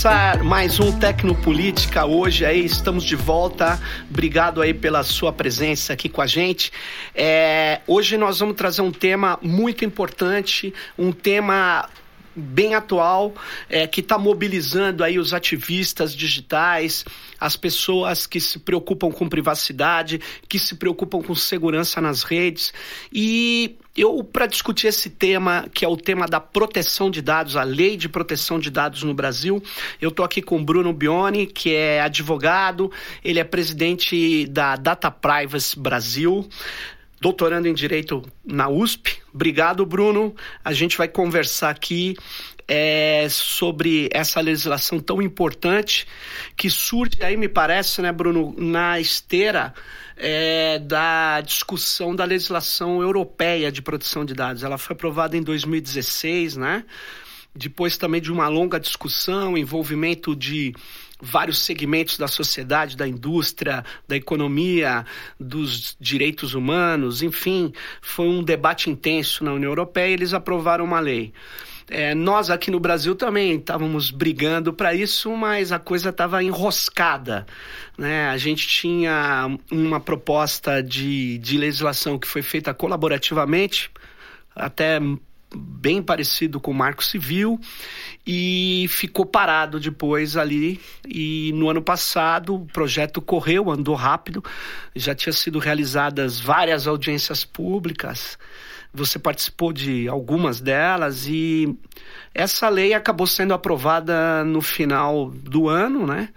começar mais um Tecnopolítica hoje aí, estamos de volta. Obrigado aí pela sua presença aqui com a gente. É, hoje nós vamos trazer um tema muito importante, um tema bem atual, é, que está mobilizando aí os ativistas digitais, as pessoas que se preocupam com privacidade, que se preocupam com segurança nas redes. E eu, para discutir esse tema, que é o tema da proteção de dados, a lei de proteção de dados no Brasil, eu estou aqui com Bruno Bione, que é advogado, ele é presidente da Data Privacy Brasil doutorando em Direito na USP. Obrigado, Bruno. A gente vai conversar aqui é, sobre essa legislação tão importante que surge aí, me parece, né, Bruno, na esteira é, da discussão da legislação europeia de proteção de dados. Ela foi aprovada em 2016, né? Depois também de uma longa discussão, envolvimento de vários segmentos da sociedade, da indústria, da economia, dos direitos humanos, enfim, foi um debate intenso na União Europeia e eles aprovaram uma lei. É, nós aqui no Brasil também estávamos brigando para isso, mas a coisa estava enroscada. Né? A gente tinha uma proposta de, de legislação que foi feita colaborativamente, até bem parecido com o Marco Civil e ficou parado depois ali. E no ano passado o projeto correu, andou rápido, já tinha sido realizadas várias audiências públicas. Você participou de algumas delas e essa lei acabou sendo aprovada no final do ano, né?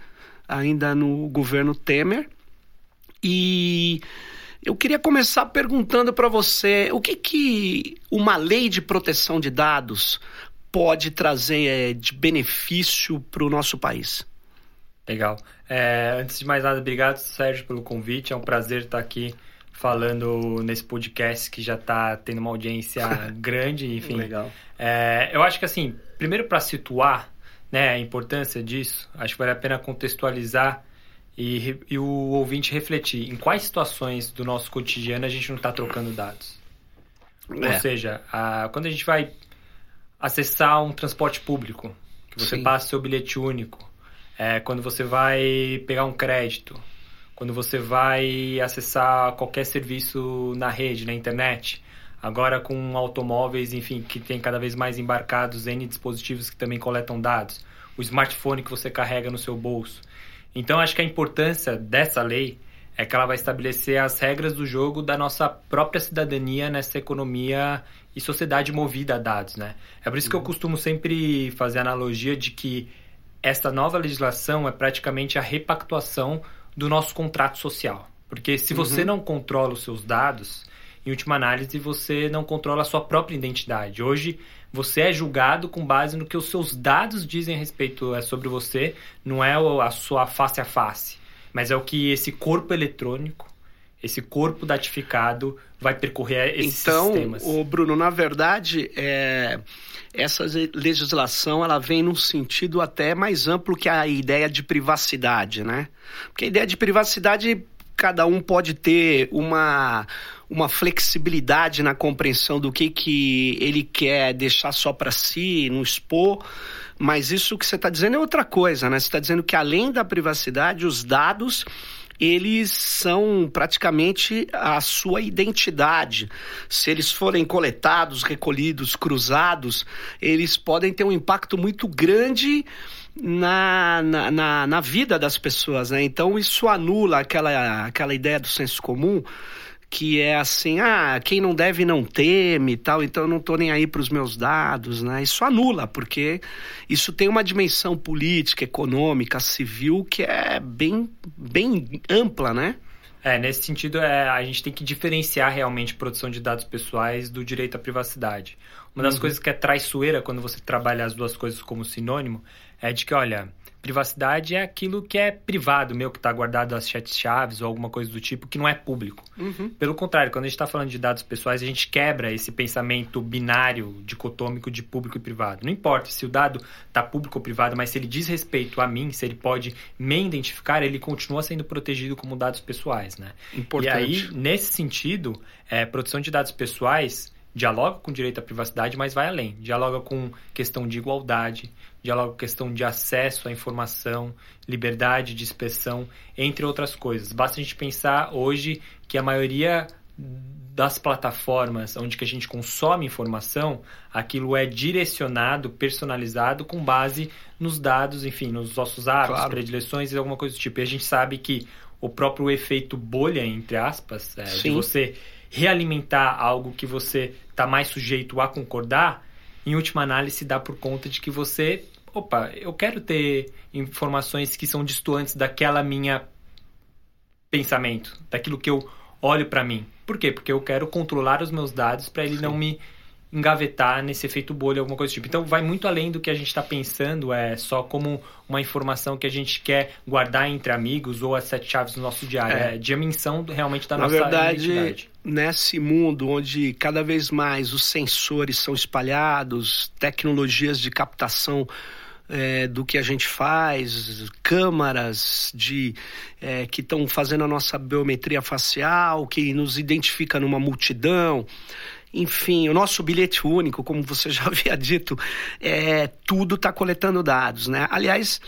Ainda no governo Temer. E eu queria começar perguntando para você o que, que uma lei de proteção de dados pode trazer é, de benefício para o nosso país. Legal. É, antes de mais nada, obrigado, Sérgio, pelo convite. É um prazer estar aqui falando nesse podcast que já está tendo uma audiência grande, enfim. Legal. É, eu acho que, assim, primeiro para situar né, a importância disso, acho que vale a pena contextualizar e, e o ouvinte refletir em quais situações do nosso cotidiano a gente não está trocando dados. É. Ou seja, a, quando a gente vai acessar um transporte público, que você Sim. passa seu bilhete único, é, quando você vai pegar um crédito, quando você vai acessar qualquer serviço na rede, na internet, agora com automóveis, enfim, que tem cada vez mais embarcados N dispositivos que também coletam dados, o smartphone que você carrega no seu bolso. Então, acho que a importância dessa lei é que ela vai estabelecer as regras do jogo da nossa própria cidadania nessa economia e sociedade movida a dados, né? É por isso que eu uhum. costumo sempre fazer a analogia de que essa nova legislação é praticamente a repactuação do nosso contrato social. Porque se você uhum. não controla os seus dados, em última análise, você não controla a sua própria identidade. Hoje, você é julgado com base no que os seus dados dizem a respeito é, sobre você, não é a sua face a face, mas é o que esse corpo eletrônico, esse corpo datificado vai percorrer esses então, sistemas. Então, Bruno, na verdade, é, essa legislação ela vem num sentido até mais amplo que a ideia de privacidade, né? Porque a ideia de privacidade cada um pode ter uma uma flexibilidade na compreensão do que, que ele quer deixar só para si, não expor. Mas isso que você está dizendo é outra coisa, né? Você está dizendo que além da privacidade, os dados eles são praticamente a sua identidade. Se eles forem coletados, recolhidos, cruzados, eles podem ter um impacto muito grande na, na, na, na vida das pessoas. Né? Então, isso anula aquela, aquela ideia do senso comum que é assim, ah, quem não deve não teme e tal, então eu não estou nem aí para os meus dados, né? Isso anula, porque isso tem uma dimensão política, econômica, civil que é bem, bem ampla, né? É, nesse sentido, é, a gente tem que diferenciar realmente produção de dados pessoais do direito à privacidade. Uma das uhum. coisas que é traiçoeira quando você trabalha as duas coisas como sinônimo é de que, olha, Privacidade é aquilo que é privado, meu, que está guardado as chaves ou alguma coisa do tipo, que não é público. Uhum. Pelo contrário, quando a gente está falando de dados pessoais, a gente quebra esse pensamento binário, dicotômico de público e privado. Não importa se o dado está público ou privado, mas se ele diz respeito a mim, se ele pode me identificar, ele continua sendo protegido como dados pessoais, né? Importante. E aí, nesse sentido, é, proteção de dados pessoais dialoga com direito à privacidade, mas vai além. Dialoga com questão de igualdade, dialoga questão de acesso à informação, liberdade de expressão, entre outras coisas. Basta a gente pensar hoje que a maioria das plataformas onde que a gente consome informação, aquilo é direcionado, personalizado com base nos dados, enfim, nos nossos hábitos, claro. predileções e alguma coisa do tipo. E a gente sabe que o próprio efeito bolha, entre aspas, é, de você realimentar algo que você está mais sujeito a concordar, em última análise dá por conta de que você, opa, eu quero ter informações que são distantes daquela minha pensamento, daquilo que eu olho para mim. Por quê? Porque eu quero controlar os meus dados para ele Sim. não me engavetar nesse efeito bolha, alguma coisa do tipo. Então, vai muito além do que a gente está pensando, é só como uma informação que a gente quer guardar entre amigos ou as sete chaves do nosso diário. É, é dimensão realmente da Na nossa verdade, identidade. nesse mundo onde cada vez mais os sensores são espalhados, tecnologias de captação é, do que a gente faz, câmaras de é, que estão fazendo a nossa biometria facial, que nos identifica numa multidão. Enfim, o nosso bilhete único, como você já havia dito, é, tudo está coletando dados, né? Aliás,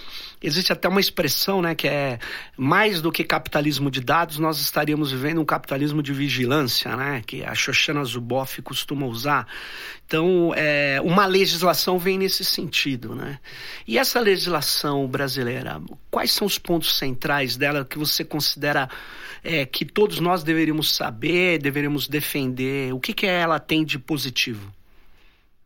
existe até uma expressão, né, que é mais do que capitalismo de dados, nós estaríamos vivendo um capitalismo de vigilância, né, que a Shoshana Zuboff costuma usar. Então, é, uma legislação vem nesse sentido, né? E essa legislação brasileira, quais são os pontos centrais dela que você considera é, que todos nós deveríamos saber, deveríamos defender? O que, que ela tem de positivo?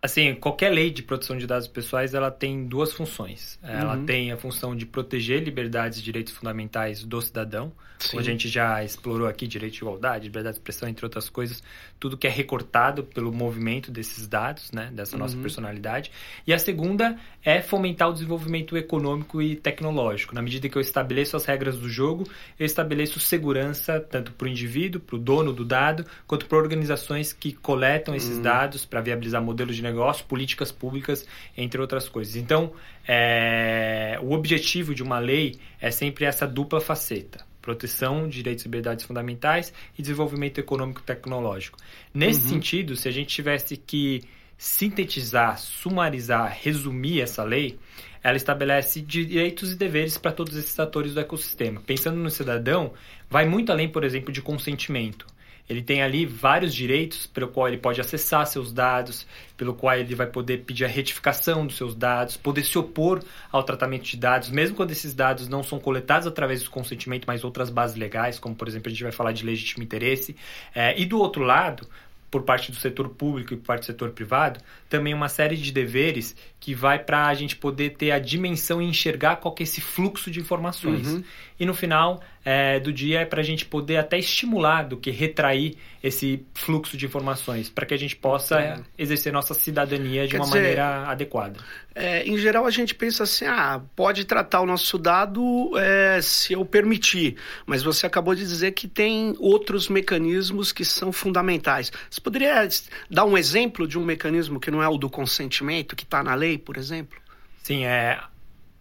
Assim, qualquer lei de proteção de dados pessoais, ela tem duas funções. Ela uhum. tem a função de proteger liberdades e direitos fundamentais do cidadão, Sim. como a gente já explorou aqui, direito de igualdade, liberdade de expressão, entre outras coisas, tudo que é recortado pelo movimento desses dados, né, dessa nossa uhum. personalidade. E a segunda é fomentar o desenvolvimento econômico e tecnológico. Na medida que eu estabeleço as regras do jogo, eu estabeleço segurança tanto para o indivíduo, para o dono do dado, quanto para organizações que coletam esses uhum. dados para viabilizar modelos de negócio, políticas públicas, entre outras coisas. Então, é, o objetivo de uma lei é sempre essa dupla faceta proteção de direitos e liberdades fundamentais e desenvolvimento econômico e tecnológico. Nesse uhum. sentido, se a gente tivesse que sintetizar, sumarizar, resumir essa lei, ela estabelece direitos e deveres para todos esses atores do ecossistema. Pensando no cidadão, vai muito além, por exemplo, de consentimento. Ele tem ali vários direitos pelo qual ele pode acessar seus dados, pelo qual ele vai poder pedir a retificação dos seus dados, poder se opor ao tratamento de dados, mesmo quando esses dados não são coletados através do consentimento, mas outras bases legais, como por exemplo a gente vai falar de legítimo interesse. É, e do outro lado, por parte do setor público e por parte do setor privado, também uma série de deveres que vai para a gente poder ter a dimensão e enxergar qual que é esse fluxo de informações. Uhum. E no final é, do dia é para a gente poder até estimular do que retrair esse fluxo de informações, para que a gente possa é. exercer nossa cidadania de Quer uma dizer, maneira adequada. É, em geral, a gente pensa assim: ah, pode tratar o nosso dado é, se eu permitir, mas você acabou de dizer que tem outros mecanismos que são fundamentais. Você poderia dar um exemplo de um mecanismo que não é o do consentimento, que está na lei, por exemplo? Sim, é,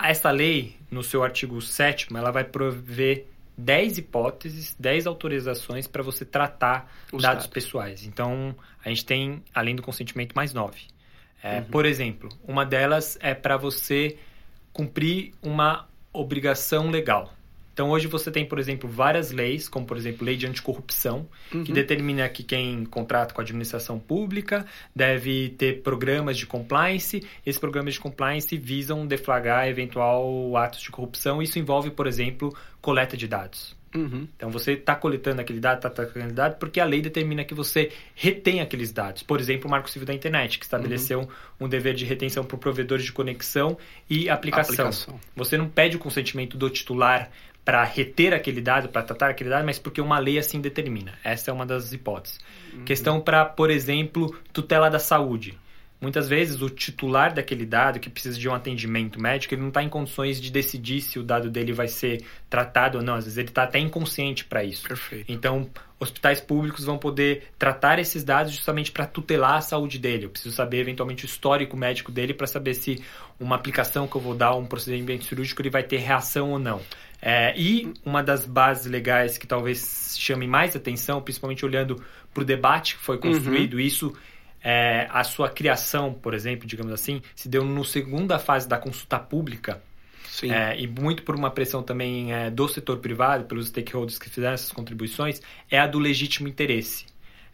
essa lei, no seu artigo 7, ela vai prover 10 hipóteses, 10 autorizações para você tratar dados, dados, pessoais. Então, a gente tem, além do consentimento, mais 9. É, uhum. Por exemplo, uma delas é para você cumprir uma obrigação legal. Então, hoje você tem, por exemplo, várias leis, como, por exemplo, lei de anticorrupção, uhum. que determina que quem contrata com a administração pública deve ter programas de compliance. Esses programas de compliance visam deflagrar eventual atos de corrupção. Isso envolve, por exemplo, coleta de dados. Uhum. Então você está coletando aquele dado, está coletando dado, porque a lei determina que você retém aqueles dados. Por exemplo, o Marco Civil da Internet, que estabeleceu uhum. um dever de retenção para provedores de conexão e aplicação. aplicação. Você não pede o consentimento do titular para reter aquele dado, para tratar aquele dado, mas porque uma lei assim determina. Essa é uma das hipóteses. Uhum. Questão para, por exemplo, tutela da saúde. Muitas vezes o titular daquele dado que precisa de um atendimento médico, ele não está em condições de decidir se o dado dele vai ser tratado ou não. Às vezes ele está até inconsciente para isso. Perfeito. Então, hospitais públicos vão poder tratar esses dados justamente para tutelar a saúde dele. Eu preciso saber eventualmente o histórico médico dele para saber se uma aplicação que eu vou dar, um procedimento cirúrgico, ele vai ter reação ou não. É, e uma das bases legais que talvez chame mais atenção, principalmente olhando para o debate que foi construído, uhum. isso é, a sua criação, por exemplo, digamos assim, se deu no segunda fase da consulta pública, é, e muito por uma pressão também é, do setor privado, pelos stakeholders que fizeram essas contribuições, é a do legítimo interesse.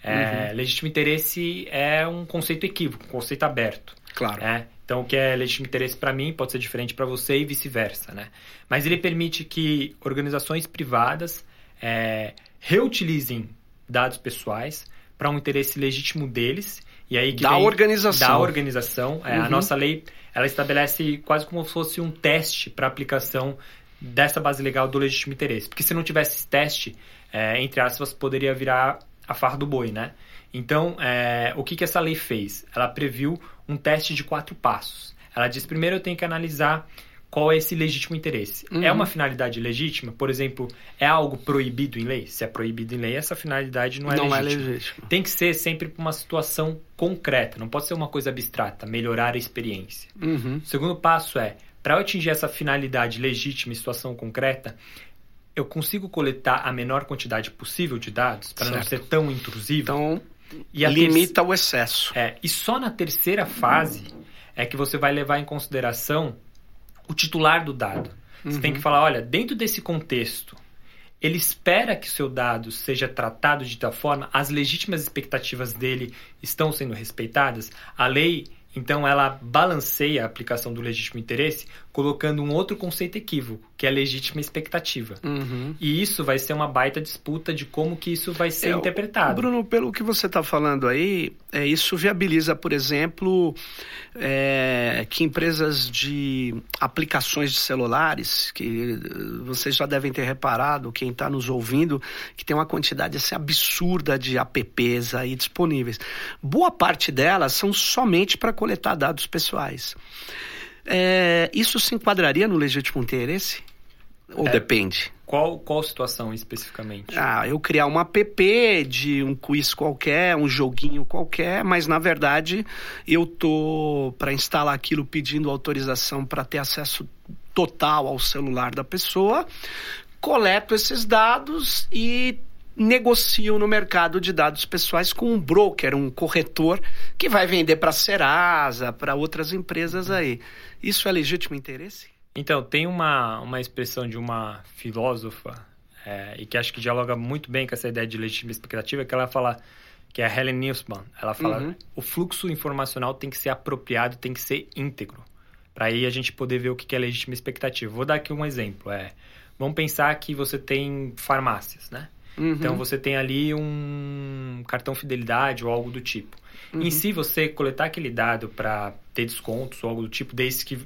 É, uhum. Legítimo interesse é um conceito equívoco, um conceito aberto. Claro. Então, o que é legítimo interesse para mim pode ser diferente para você e vice-versa, né? Mas ele permite que organizações privadas é, reutilizem dados pessoais para um interesse legítimo deles e aí da organização. Da organização. É, uhum. A nossa lei ela estabelece quase como se fosse um teste para aplicação dessa base legal do legítimo interesse. Porque se não tivesse esse teste, é, entre aspas, poderia virar a farra do boi, né? Então, é, o que, que essa lei fez? Ela previu um teste de quatro passos. Ela diz, primeiro eu tenho que analisar qual é esse legítimo interesse. É uhum. É uma finalidade legítima? Por exemplo, é algo proibido em lei? Se é proibido em lei, essa finalidade não é não legítima. Não é legítima. Tem que ser sempre para uma situação concreta, não pode ser uma coisa abstrata, melhorar a experiência. Uhum. O segundo passo é, para atingir essa finalidade legítima em situação concreta, eu consigo coletar a menor quantidade possível de dados para não ser tão intrusivo. Então, e limita o excesso. É, e só na terceira fase é que você vai levar em consideração o titular do dado. Você tem que uhum. falar, olha, dentro desse contexto, ele espera que o seu dado seja tratado de tal forma, as legítimas expectativas dele estão sendo respeitadas, a lei então ela balanceia a aplicação do legítimo interesse colocando um outro conceito equívoco, que é a legítima expectativa. Uhum. E isso vai ser uma baita disputa de como que isso vai ser é, interpretado. Bruno, pelo que você está falando aí, é, isso viabiliza, por exemplo, é, que empresas de aplicações de celulares, que vocês já devem ter reparado, quem está nos ouvindo, que tem uma quantidade assim, absurda de apps aí disponíveis. Boa parte delas são somente para coletar dados pessoais. É, isso se enquadraria no legítimo interesse? Ou é, depende? Qual, qual situação especificamente? Ah, eu criar uma app de um quiz qualquer, um joguinho qualquer, mas na verdade eu tô para instalar aquilo pedindo autorização para ter acesso total ao celular da pessoa, coleto esses dados e negociam no mercado de dados pessoais com um broker, um corretor, que vai vender para a Serasa, para outras empresas aí. Isso é legítimo interesse? Então, tem uma, uma expressão de uma filósofa, é, e que acho que dialoga muito bem com essa ideia de legítima expectativa, que ela fala, que é a Helen Nussbaum. Ela fala, uhum. o fluxo informacional tem que ser apropriado, tem que ser íntegro. Para aí a gente poder ver o que é legítima expectativa. Vou dar aqui um exemplo. É, vamos pensar que você tem farmácias, né? Uhum. Então você tem ali um cartão fidelidade ou algo do tipo. Uhum. Em si, você coletar aquele dado para ter descontos ou algo do tipo, desde que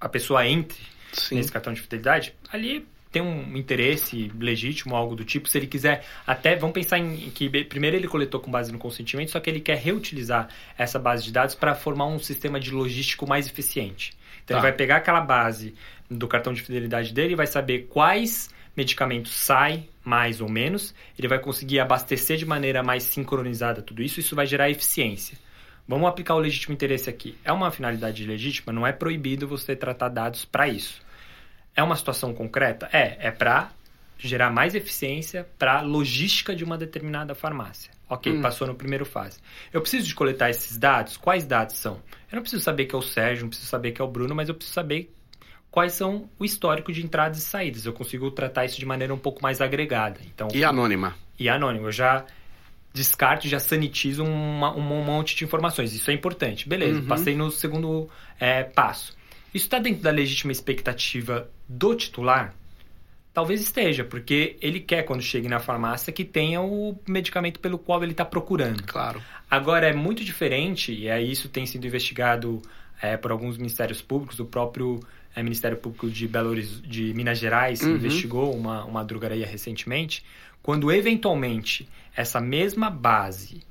a pessoa entre Sim. nesse cartão de fidelidade, ali tem um interesse legítimo, algo do tipo. Se ele quiser, até vamos pensar em que primeiro ele coletou com base no consentimento, só que ele quer reutilizar essa base de dados para formar um sistema de logístico mais eficiente. Então tá. ele vai pegar aquela base do cartão de fidelidade dele e vai saber quais medicamento sai mais ou menos, ele vai conseguir abastecer de maneira mais sincronizada tudo isso, isso vai gerar eficiência. Vamos aplicar o legítimo interesse aqui. É uma finalidade legítima, não é proibido você tratar dados para isso. É uma situação concreta? É, é para gerar mais eficiência para a logística de uma determinada farmácia. Ok, hum. passou no primeiro fase. Eu preciso de coletar esses dados? Quais dados são? Eu não preciso saber que é o Sérgio, não preciso saber que é o Bruno, mas eu preciso saber quais são o histórico de entradas e saídas. Eu consigo tratar isso de maneira um pouco mais agregada. Então, e anônima. E anônima. Eu já descarto, já sanitizo uma, um monte de informações. Isso é importante. Beleza, uhum. passei no segundo é, passo. Isso está dentro da legítima expectativa do titular? Talvez esteja, porque ele quer, quando chegue na farmácia, que tenha o medicamento pelo qual ele está procurando. Claro. Agora, é muito diferente, e é isso tem sido investigado é, por alguns ministérios públicos, o próprio é, Ministério Público de, Belo de Minas Gerais uhum. investigou uma, uma drogaria recentemente, quando eventualmente essa mesma base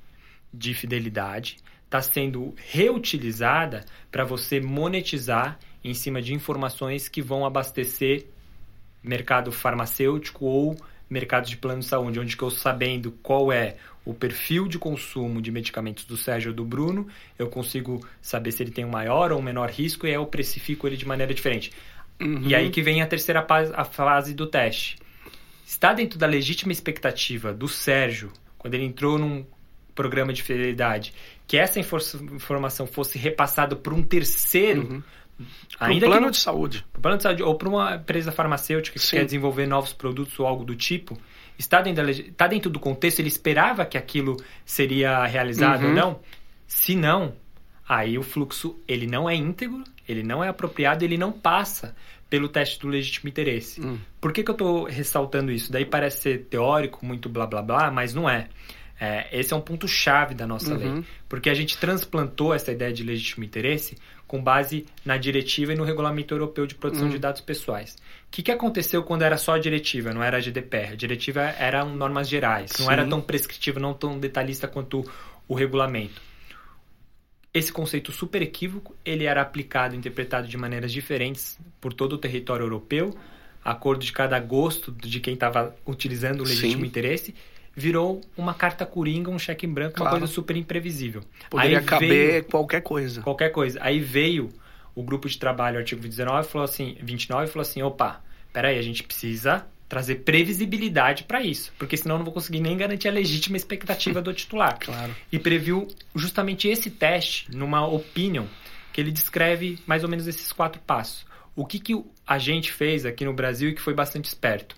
de fidelidade está sendo reutilizada para você monetizar em cima de informações que vão abastecer mercado farmacêutico ou mercado de plano de saúde, onde eu sabendo qual é o perfil de consumo de medicamentos do Sérgio ou do Bruno, eu consigo saber se ele tem um maior ou um menor risco e aí eu precifico ele de maneira diferente. Uhum. E aí que vem a terceira a fase do teste. Está dentro da legítima expectativa do Sérgio, quando ele entrou num programa de fidelidade, que essa informação fosse repassada por um terceiro, uhum. Ainda um plano de saúde, plano de saúde ou para uma empresa farmacêutica que Sim. quer desenvolver novos produtos ou algo do tipo, está dentro, da, está dentro do contexto, ele esperava que aquilo seria realizado uhum. ou não? Se não, aí o fluxo ele não é íntegro, ele não é apropriado, ele não passa pelo teste do legítimo interesse. Hum. Por que, que eu estou ressaltando isso? Daí parece ser teórico, muito blá blá blá, mas não é. é esse é um ponto chave da nossa uhum. lei, porque a gente transplantou essa ideia de legítimo interesse com base na diretiva e no regulamento europeu de proteção hum. de dados pessoais. O que, que aconteceu quando era só a diretiva, não era a GDPR? A diretiva eram normas gerais, Sim. não era tão prescritiva, não tão detalhista quanto o regulamento. Esse conceito super equívoco, ele era aplicado e interpretado de maneiras diferentes por todo o território europeu, acordo de cada gosto de quem estava utilizando o legítimo Sim. interesse, virou uma carta coringa, um cheque em branco, claro. uma coisa super imprevisível. Poderia Aí caber veio, qualquer coisa. Qualquer coisa. Aí veio o grupo de trabalho, artigo 19, falou assim, 29, falou assim, opa, peraí, a gente precisa trazer previsibilidade para isso, porque senão eu não vou conseguir nem garantir a legítima expectativa do titular. Claro. E previu justamente esse teste numa opinion que ele descreve mais ou menos esses quatro passos. O que, que a gente fez aqui no Brasil e que foi bastante esperto?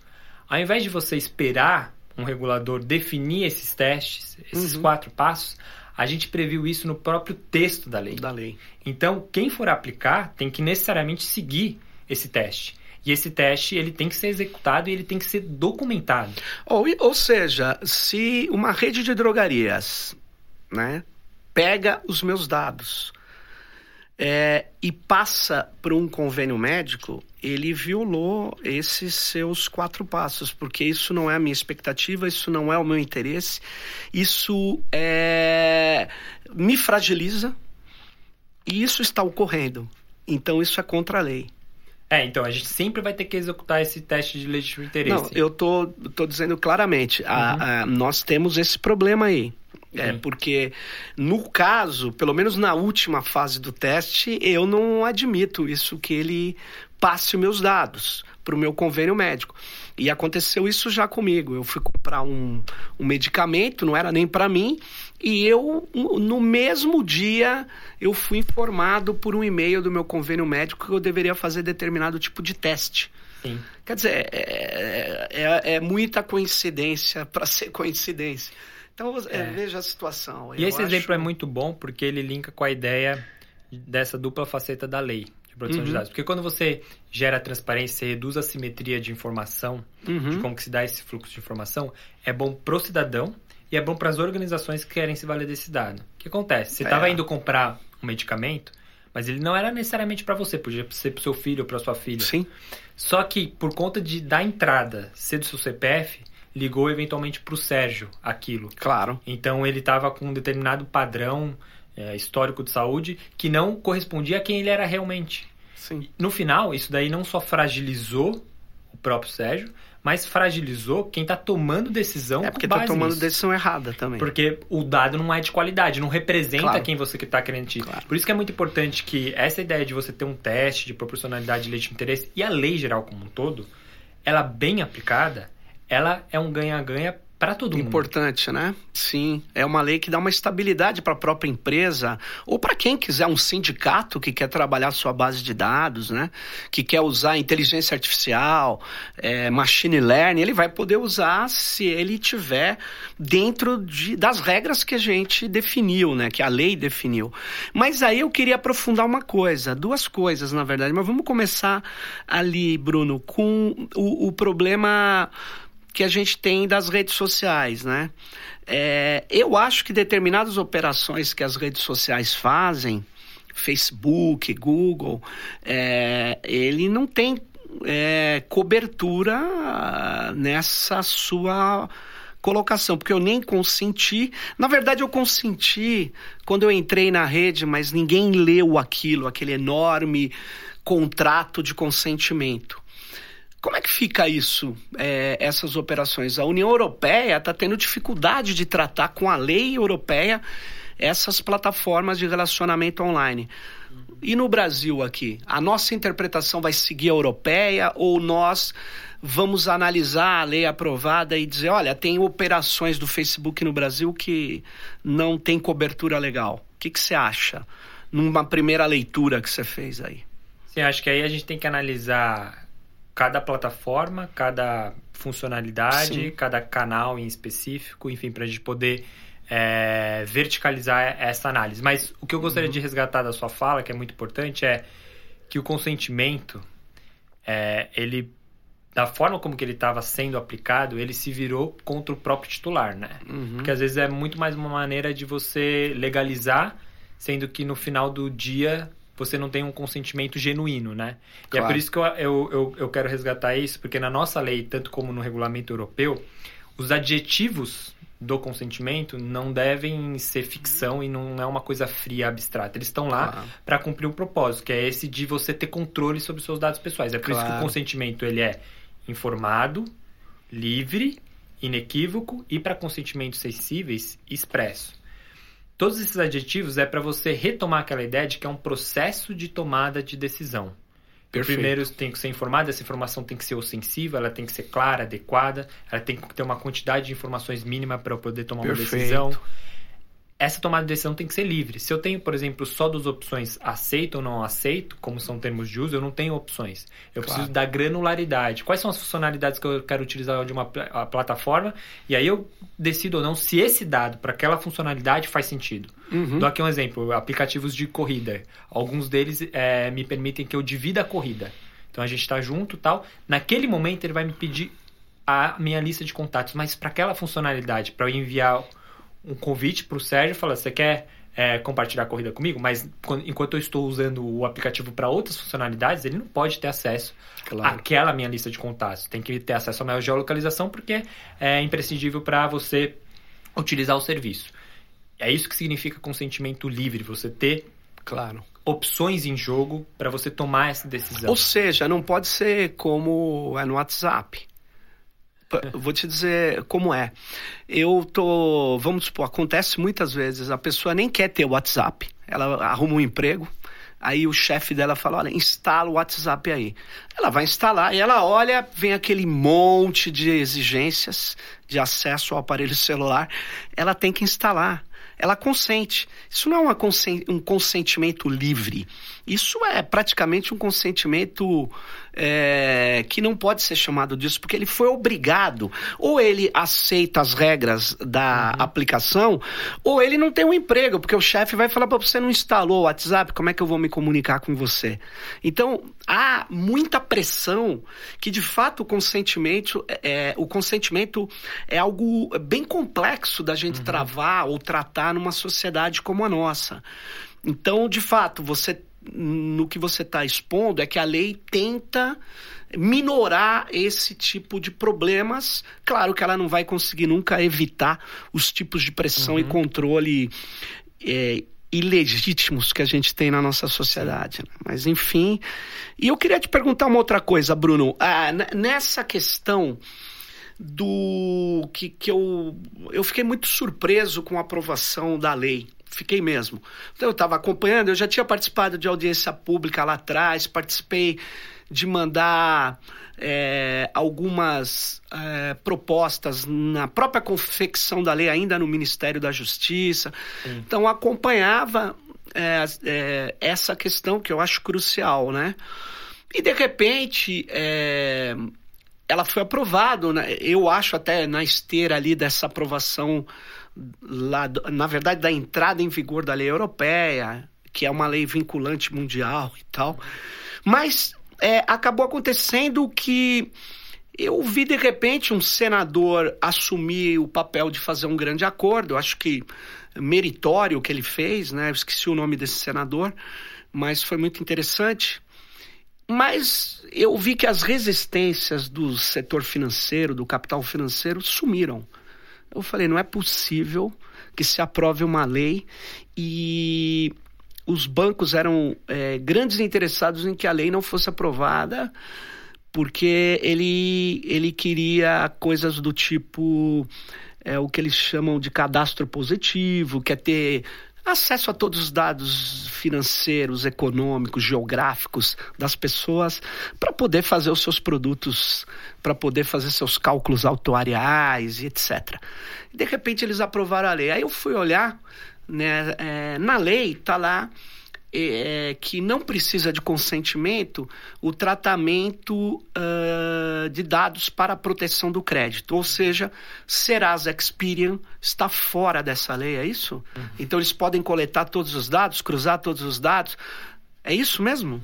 Ao invés de você esperar um regulador definir esses testes, esses uhum. quatro passos, a gente previu isso no próprio texto da lei. Da lei. Então, quem for aplicar tem que necessariamente seguir esse teste. E esse teste ele tem que ser executado e ele tem que ser documentado. Ou, ou seja, se uma rede de drogarias né, pega os meus dados é, e passa para um convênio médico, ele violou esses seus quatro passos, porque isso não é a minha expectativa, isso não é o meu interesse, isso é, me fragiliza e isso está ocorrendo. Então isso é contra a lei. É, então a gente sempre vai ter que executar esse teste de legítimo interesse. Não, eu tô, tô dizendo claramente, uhum. a, a, nós temos esse problema aí. É, porque no caso, pelo menos na última fase do teste, eu não admito isso que ele passe os meus dados para o meu convênio médico. E aconteceu isso já comigo. Eu fui comprar um, um medicamento, não era nem para mim, e eu, no mesmo dia, eu fui informado por um e-mail do meu convênio médico que eu deveria fazer determinado tipo de teste. Sim. Quer dizer, é, é, é muita coincidência para ser coincidência. Então, é. veja a situação. E eu esse acho... exemplo é muito bom porque ele linka com a ideia dessa dupla faceta da lei de proteção uhum. de dados. Porque quando você gera transparência, você reduz a simetria de informação, uhum. de como que se dá esse fluxo de informação, é bom pro cidadão e é bom para as organizações que querem se valer desse dado. O que acontece? Você estava é. indo comprar um medicamento, mas ele não era necessariamente para você, podia ser para seu filho ou para sua filha. Sim. Só que por conta de da entrada ser do seu CPF, ligou eventualmente para o Sérgio aquilo. Claro. Então ele estava com um determinado padrão é, histórico de saúde que não correspondia a quem ele era realmente. Sim. No final, isso daí não só fragilizou o próprio Sérgio, mas fragilizou quem está tomando decisão. É porque está tomando nisso. decisão errada também. Porque o dado não é de qualidade, não representa claro. quem você está querendo ir. Claro. Por isso que é muito importante que essa ideia de você ter um teste de proporcionalidade de legítimo interesse e a lei geral como um todo, ela bem aplicada, ela é um ganha-ganha para todo mundo. Importante, né? Sim, é uma lei que dá uma estabilidade para a própria empresa ou para quem quiser um sindicato que quer trabalhar sua base de dados, né? Que quer usar inteligência artificial, é, machine learning, ele vai poder usar se ele tiver dentro de, das regras que a gente definiu, né? Que a lei definiu. Mas aí eu queria aprofundar uma coisa, duas coisas na verdade. Mas vamos começar ali, Bruno, com o, o problema que a gente tem das redes sociais, né? É, eu acho que determinadas operações que as redes sociais fazem, Facebook, Google, é, ele não tem é, cobertura nessa sua colocação, porque eu nem consenti. Na verdade, eu consenti quando eu entrei na rede, mas ninguém leu aquilo, aquele enorme contrato de consentimento. Como é que fica isso, é, essas operações? A União Europeia está tendo dificuldade de tratar com a lei europeia essas plataformas de relacionamento online. E no Brasil aqui, a nossa interpretação vai seguir a europeia ou nós vamos analisar a lei aprovada e dizer, olha, tem operações do Facebook no Brasil que não tem cobertura legal. O que, você acha? Numa primeira leitura que você fez aí. Sim, acho que aí a gente tem que analisar cada plataforma, cada funcionalidade, Sim. cada canal em específico, enfim, para a gente poder é, verticalizar essa análise. Mas o que eu gostaria uhum. de resgatar da sua fala, que é muito importante, é que o consentimento, é, ele da forma como que ele estava sendo aplicado, ele se virou contra o próprio titular, né? Uhum. Porque às vezes é muito mais uma maneira de você legalizar, sendo que no final do dia você não tem um consentimento genuíno, né? Claro. E é por isso que eu, eu, eu, eu quero resgatar isso, porque na nossa lei, tanto como no regulamento europeu, os adjetivos do consentimento não devem ser ficção e não é uma coisa fria, abstrata. Eles estão lá claro. para cumprir um propósito, que é esse de você ter controle sobre seus dados pessoais. É por claro. isso que o consentimento ele é informado, livre, inequívoco e para consentimentos sensíveis, expresso. Todos esses adjetivos é para você retomar aquela ideia de que é um processo de tomada de decisão. Perfeito. Primeiro tem que ser informado, essa informação tem que ser ostensiva, ela tem que ser clara, adequada, ela tem que ter uma quantidade de informações mínima para eu poder tomar Perfeito. uma decisão essa tomada de decisão tem que ser livre. Se eu tenho, por exemplo, só duas opções aceito ou não aceito, como são termos de uso, eu não tenho opções. Eu claro. preciso da granularidade. Quais são as funcionalidades que eu quero utilizar de uma plataforma? E aí eu decido ou não se esse dado para aquela funcionalidade faz sentido. Uhum. Dou aqui um exemplo: aplicativos de corrida. Alguns deles é, me permitem que eu divida a corrida. Então a gente está junto tal. Naquele momento ele vai me pedir a minha lista de contatos, mas para aquela funcionalidade, para eu enviar um convite para o Sérgio, fala, você quer é, compartilhar a corrida comigo? Mas quando, enquanto eu estou usando o aplicativo para outras funcionalidades, ele não pode ter acesso claro. àquela minha lista de contatos. Tem que ter acesso à minha geolocalização porque é imprescindível para você utilizar o serviço. É isso que significa consentimento livre, você ter claro opções em jogo para você tomar essa decisão. Ou seja, não pode ser como é no WhatsApp vou te dizer como é. Eu tô, vamos supor, acontece muitas vezes, a pessoa nem quer ter o WhatsApp, ela arruma um emprego, aí o chefe dela fala, olha, instala o WhatsApp aí. Ela vai instalar e ela olha, vem aquele monte de exigências de acesso ao aparelho celular, ela tem que instalar ela consente. Isso não é consen um consentimento livre. Isso é praticamente um consentimento é, que não pode ser chamado disso, porque ele foi obrigado. Ou ele aceita as regras da uhum. aplicação, ou ele não tem um emprego, porque o chefe vai falar para você não instalou o WhatsApp, como é que eu vou me comunicar com você? Então, há muita pressão que, de fato, o consentimento é, é o consentimento é algo bem complexo da gente uhum. travar ou tratar numa sociedade como a nossa. Então, de fato, você no que você está expondo é que a lei tenta minorar esse tipo de problemas. Claro que ela não vai conseguir nunca evitar os tipos de pressão uhum. e controle é, ilegítimos que a gente tem na nossa sociedade. Né? Mas, enfim. E eu queria te perguntar uma outra coisa, Bruno. Ah, nessa questão do que, que eu, eu fiquei muito surpreso com a aprovação da lei fiquei mesmo. Então, eu estava acompanhando, eu já tinha participado de audiência pública lá atrás, participei de mandar é, algumas é, propostas na própria confecção da lei, ainda no Ministério da Justiça. Sim. Então, acompanhava é, é essa questão que eu acho crucial, né? E, de repente, é, ela foi aprovada, né? eu acho até na esteira ali dessa aprovação lá, na verdade, da entrada em vigor da lei europeia, que é uma lei vinculante mundial e tal. Mas é, acabou acontecendo que eu vi de repente um senador assumir o papel de fazer um grande acordo. Eu acho que meritório o que ele fez, né? Eu esqueci o nome desse senador, mas foi muito interessante. Mas eu vi que as resistências do setor financeiro, do capital financeiro, sumiram. Eu falei, não é possível que se aprove uma lei e os bancos eram é, grandes interessados em que a lei não fosse aprovada porque ele, ele queria coisas do tipo é, o que eles chamam de cadastro positivo, quer ter acesso a todos os dados financeiros, econômicos, geográficos das pessoas para poder fazer os seus produtos, para poder fazer seus cálculos autuariais e etc. De repente eles aprovaram a lei. Aí eu fui olhar, né, é, na lei está lá é, que não precisa de consentimento o tratamento uh, de dados para a proteção do crédito. Ou seja, Serasa Experian está fora dessa lei, é isso? Uhum. Então eles podem coletar todos os dados, cruzar todos os dados. É isso mesmo?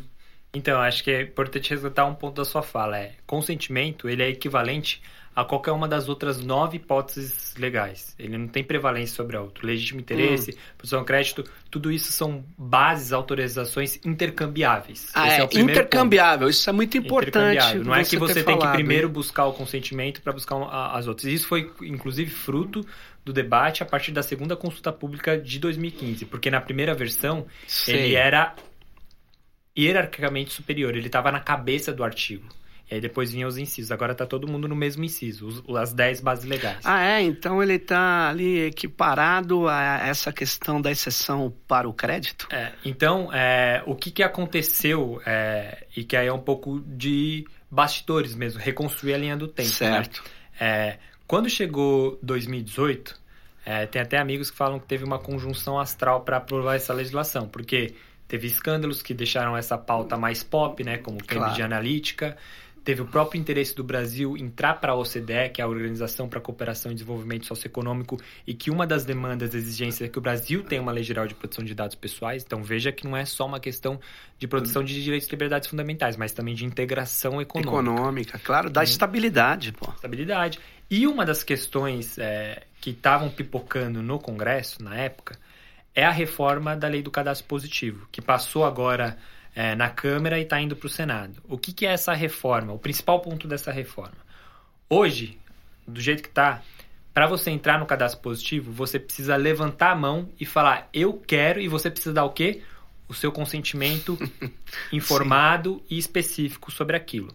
Então, acho que é importante ressaltar um ponto da sua fala. É, consentimento ele é equivalente a qualquer uma das outras nove hipóteses legais. Ele não tem prevalência sobre a outra. Legítimo interesse, hum. posição de crédito, tudo isso são bases, autorizações intercambiáveis. Ah, Esse é, é intercambiável. Isso é muito importante. Não é que você tem falado, que primeiro buscar o consentimento para buscar as outras. Isso foi, inclusive, fruto do debate a partir da segunda consulta pública de 2015, porque na primeira versão Sei. ele era hierarquicamente superior, ele estava na cabeça do artigo. E aí depois vinham os incisos. Agora está todo mundo no mesmo inciso, os, as 10 bases legais. Ah, é? Então ele está ali equiparado a essa questão da exceção para o crédito? É, então, é, o que, que aconteceu, é, e que aí é um pouco de bastidores mesmo, reconstruir a linha do tempo. Né? Certo. Né? quando chegou 2018, é, tem até amigos que falam que teve uma conjunção astral para aprovar essa legislação, porque teve escândalos que deixaram essa pauta mais pop, né, como Cambridge claro. Analytica, teve o próprio interesse do Brasil entrar para a OCDE, que é a Organização para a Cooperação e Desenvolvimento Socioeconômico, e que uma das demandas, exigências é que o Brasil tenha uma lei geral de proteção de dados pessoais. Então veja que não é só uma questão de proteção de direitos e liberdades fundamentais, mas também de integração econômica. Econômica, claro, dá hum. estabilidade, pô. Estabilidade. E uma das questões é, que estavam pipocando no Congresso na época é a reforma da lei do cadastro positivo, que passou agora é, na Câmara e está indo para o Senado. O que, que é essa reforma? O principal ponto dessa reforma. Hoje, do jeito que está, para você entrar no cadastro positivo, você precisa levantar a mão e falar eu quero e você precisa dar o quê? O seu consentimento informado e específico sobre aquilo.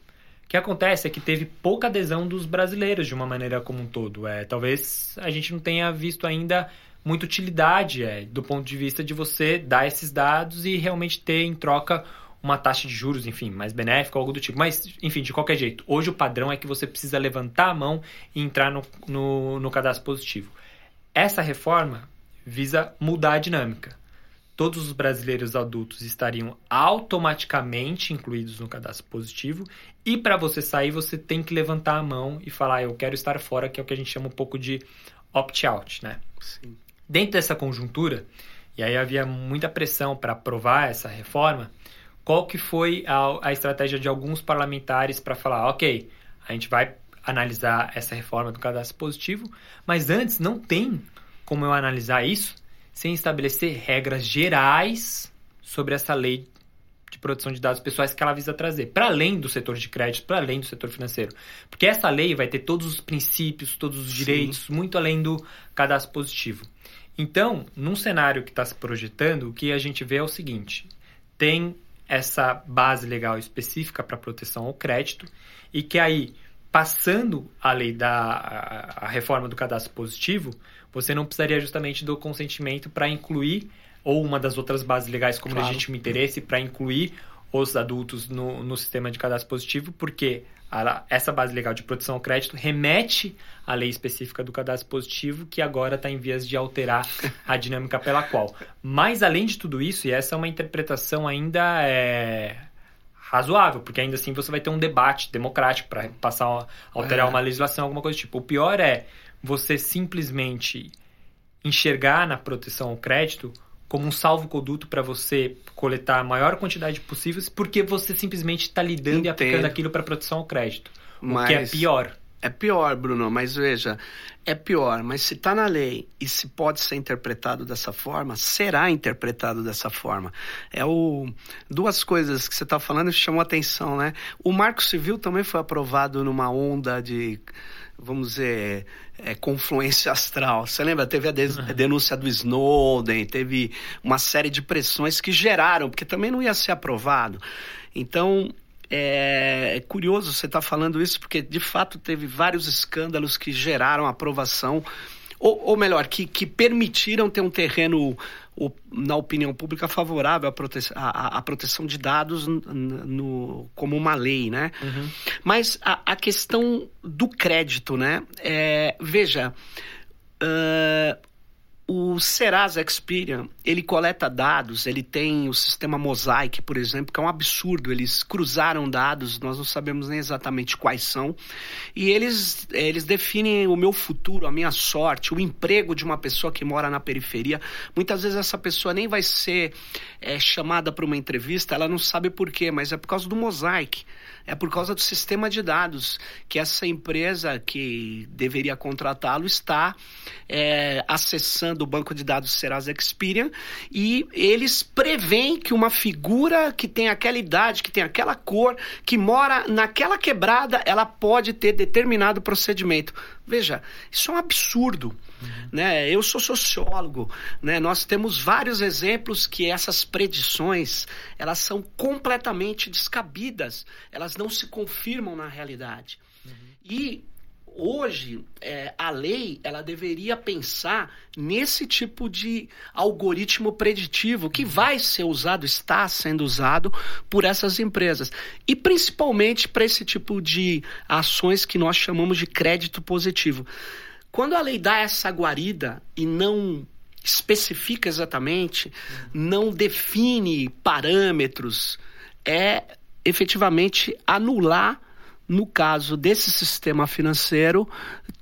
O que acontece é que teve pouca adesão dos brasileiros de uma maneira como um todo. É, talvez a gente não tenha visto ainda muita utilidade é, do ponto de vista de você dar esses dados e realmente ter em troca uma taxa de juros, enfim, mais benéfica, algo do tipo. Mas, enfim, de qualquer jeito, hoje o padrão é que você precisa levantar a mão e entrar no, no, no cadastro positivo. Essa reforma visa mudar a dinâmica. Todos os brasileiros adultos estariam automaticamente incluídos no cadastro positivo e para você sair você tem que levantar a mão e falar eu quero estar fora, que é o que a gente chama um pouco de opt-out, né? Sim. Dentro dessa conjuntura, e aí havia muita pressão para aprovar essa reforma, qual que foi a, a estratégia de alguns parlamentares para falar, ok, a gente vai analisar essa reforma do cadastro positivo, mas antes não tem como eu analisar isso sem estabelecer regras gerais sobre essa lei de proteção de dados pessoais que ela visa trazer, para além do setor de crédito, para além do setor financeiro. Porque essa lei vai ter todos os princípios, todos os direitos, Sim. muito além do cadastro positivo. Então, num cenário que está se projetando, o que a gente vê é o seguinte: tem essa base legal específica para proteção ao crédito e que aí, passando a lei da a, a reforma do cadastro positivo, você não precisaria justamente do consentimento para incluir ou uma das outras bases legais como claro. legítimo interesse para incluir os adultos no, no sistema de cadastro positivo, porque a, essa base legal de proteção ao crédito remete à lei específica do cadastro positivo, que agora está em vias de alterar a dinâmica pela qual. Mas, além de tudo isso, e essa é uma interpretação ainda é, razoável, porque ainda assim você vai ter um debate democrático para passar, alterar é. uma legislação, alguma coisa do tipo. O pior é você simplesmente enxergar na proteção ao crédito como um salvo-conduto para você coletar a maior quantidade possível, porque você simplesmente está lidando Entendo. e aplicando aquilo para proteção ao crédito. Mas... O que é pior. É pior, Bruno, mas veja, é pior, mas se está na lei e se pode ser interpretado dessa forma, será interpretado dessa forma. É o duas coisas que você está falando que chamam atenção, né? O Marco Civil também foi aprovado numa onda de vamos dizer, é, confluência astral. Você lembra? Teve a, de a, denúncia do Snowden, teve uma série de pressões que geraram, porque também não ia ser aprovado. Então, é, é curioso você estar tá falando isso, porque de fato teve vários escândalos que geraram aprovação ou, ou melhor, que, que permitiram ter um terreno na opinião pública favorável à, prote à, à proteção de dados no, como uma lei, né? Uhum. Mas a, a, questão do crédito, né? É, veja, uh, o Serasa Experian, ele coleta dados, ele tem o sistema Mosaic, por exemplo, que é um absurdo. Eles cruzaram dados, nós não sabemos nem exatamente quais são. E eles, eles definem o meu futuro, a minha sorte, o emprego de uma pessoa que mora na periferia. Muitas vezes essa pessoa nem vai ser é, chamada para uma entrevista, ela não sabe por quê, mas é por causa do Mosaic é por causa do sistema de dados que essa empresa que deveria contratá-lo está é, acessando o banco de dados Serasa Experian e eles preveem que uma figura que tem aquela idade, que tem aquela cor, que mora naquela quebrada, ela pode ter determinado procedimento. Veja, isso é um absurdo. Uhum. Né? Eu sou sociólogo, né? nós temos vários exemplos que essas predições elas são completamente descabidas, elas não se confirmam na realidade. Uhum. E hoje é, a lei ela deveria pensar nesse tipo de algoritmo preditivo que vai ser usado, está sendo usado por essas empresas e principalmente para esse tipo de ações que nós chamamos de crédito positivo. Quando a lei dá essa guarida e não especifica exatamente, não define parâmetros, é efetivamente anular, no caso desse sistema financeiro,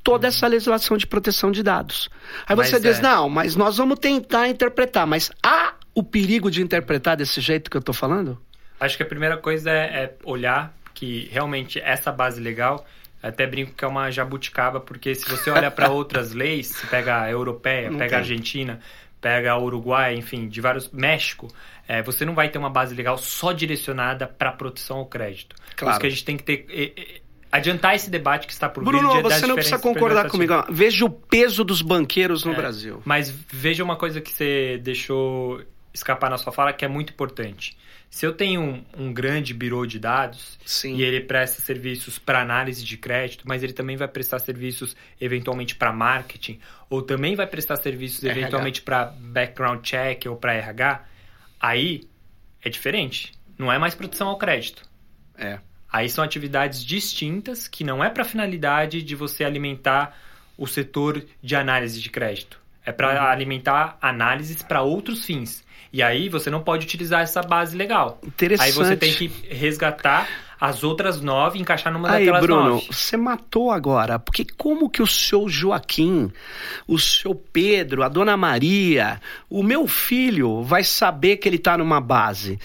toda essa legislação de proteção de dados. Aí mas você diz, é... não, mas nós vamos tentar interpretar, mas há o perigo de interpretar desse jeito que eu estou falando? Acho que a primeira coisa é, é olhar que realmente essa base legal até brinco que é uma jabuticaba, porque se você olha para outras leis, se pega a europeia, não pega tem. a Argentina, pega o Uruguai, enfim, de vários. México, é, você não vai ter uma base legal só direcionada para proteção ao crédito. Claro. Por isso que a gente tem que ter. E, adiantar esse debate que está por vir. Bruno, você não precisa concordar comigo. Veja o peso dos banqueiros no é, Brasil. Mas veja uma coisa que você deixou escapar na sua fala que é muito importante. Se eu tenho um, um grande birô de dados Sim. e ele presta serviços para análise de crédito, mas ele também vai prestar serviços eventualmente para marketing, ou também vai prestar serviços RH. eventualmente para background check ou para RH, aí é diferente. Não é mais proteção ao crédito. É. Aí são atividades distintas que não é para finalidade de você alimentar o setor de análise de crédito. É para uhum. alimentar análises para outros fins. E aí você não pode utilizar essa base legal. Interessante. Aí você tem que resgatar as outras nove encaixar numa aí, daquelas Bruno, nove. você matou agora. Porque como que o seu Joaquim, o seu Pedro, a dona Maria, o meu filho vai saber que ele está numa base?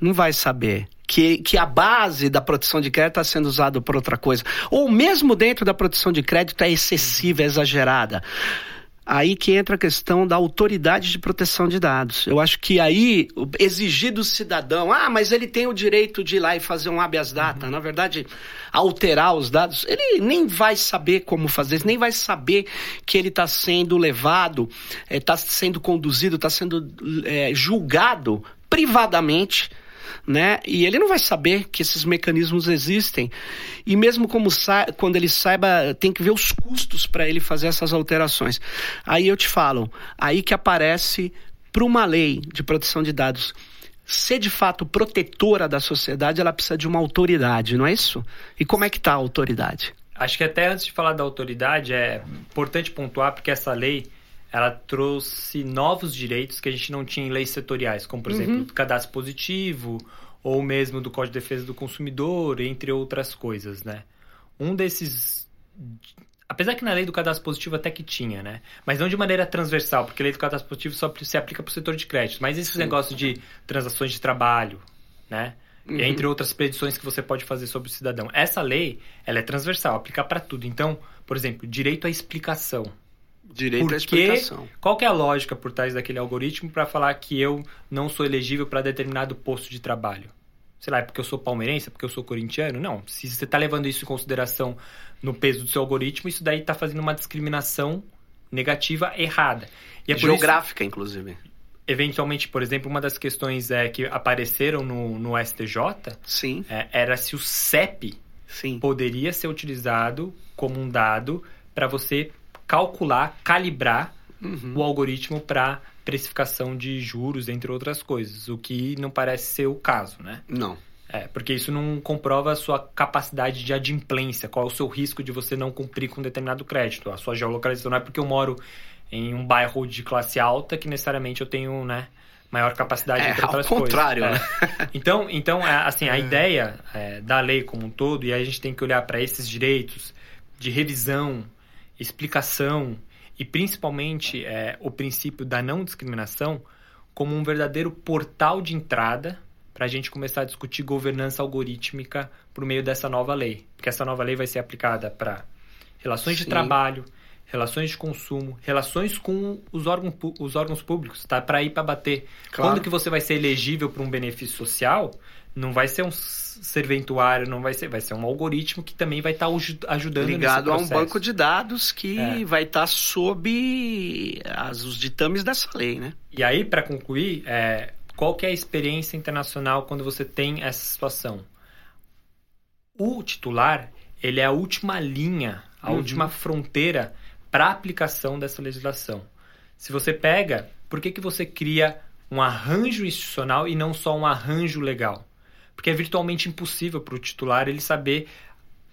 Não vai saber. Que, que, a base da proteção de crédito está sendo usada por outra coisa. Ou mesmo dentro da proteção de crédito é excessiva, é exagerada aí que entra a questão da autoridade de proteção de dados. Eu acho que aí exigir do cidadão, ah, mas ele tem o direito de ir lá e fazer um habeas data, uhum. na verdade, alterar os dados, ele nem vai saber como fazer, nem vai saber que ele está sendo levado, está eh, sendo conduzido, está sendo é, julgado privadamente né? E ele não vai saber que esses mecanismos existem. E mesmo como quando ele saiba, tem que ver os custos para ele fazer essas alterações. Aí eu te falo, aí que aparece para uma lei de proteção de dados ser de fato protetora da sociedade, ela precisa de uma autoridade, não é isso? E como é que está a autoridade? Acho que até antes de falar da autoridade, é importante pontuar porque essa lei ela trouxe novos direitos que a gente não tinha em leis setoriais, como por uhum. exemplo, o cadastro positivo ou mesmo do Código de Defesa do Consumidor, entre outras coisas, né? Um desses apesar que na lei do cadastro positivo até que tinha, né? Mas não de maneira transversal, porque a lei do cadastro positivo só se aplica para o setor de crédito. Mas esses Sim. negócios de transações de trabalho, né? Uhum. Entre outras predições que você pode fazer sobre o cidadão. Essa lei, ela é transversal, aplica para tudo. Então, por exemplo, direito à explicação. Direito Porque, à explicação. Qual que é a lógica por trás daquele algoritmo para falar que eu não sou elegível para determinado posto de trabalho? Sei lá, é porque eu sou palmeirense, é porque eu sou corintiano? Não. Se você está levando isso em consideração no peso do seu algoritmo, isso daí está fazendo uma discriminação negativa errada. E é Geográfica, isso, inclusive. Eventualmente, por exemplo, uma das questões é, que apareceram no, no STJ Sim. É, era se o CEP Sim. poderia ser utilizado como um dado para você calcular, calibrar uhum. o algoritmo para precificação de juros, entre outras coisas, o que não parece ser o caso, né? Não. É, porque isso não comprova a sua capacidade de adimplência, qual é o seu risco de você não cumprir com um determinado crédito. A sua geolocalização não é porque eu moro em um bairro de classe alta que necessariamente eu tenho, né, maior capacidade é, de outras coisas. contrário, é. né? Então, então é, assim, a é. ideia é, da lei como um todo, e aí a gente tem que olhar para esses direitos de revisão, explicação e principalmente é, o princípio da não discriminação como um verdadeiro portal de entrada para a gente começar a discutir governança algorítmica por meio dessa nova lei. Porque essa nova lei vai ser aplicada para relações Sim. de trabalho, relações de consumo, relações com os órgãos, os órgãos públicos, tá? Para ir para bater. Claro. Quando que você vai ser elegível para um benefício social, não vai ser um serventuário, não vai ser, vai ser um algoritmo que também vai estar tá ajudando ligado a um banco de dados que é. vai estar tá sob as, os ditames dessa lei, né? E aí, para concluir, é, qual que é a experiência internacional quando você tem essa situação? O titular, ele é a última linha, a uhum. última fronteira para a aplicação dessa legislação. Se você pega, por que, que você cria um arranjo institucional e não só um arranjo legal? Porque é virtualmente impossível para o titular ele saber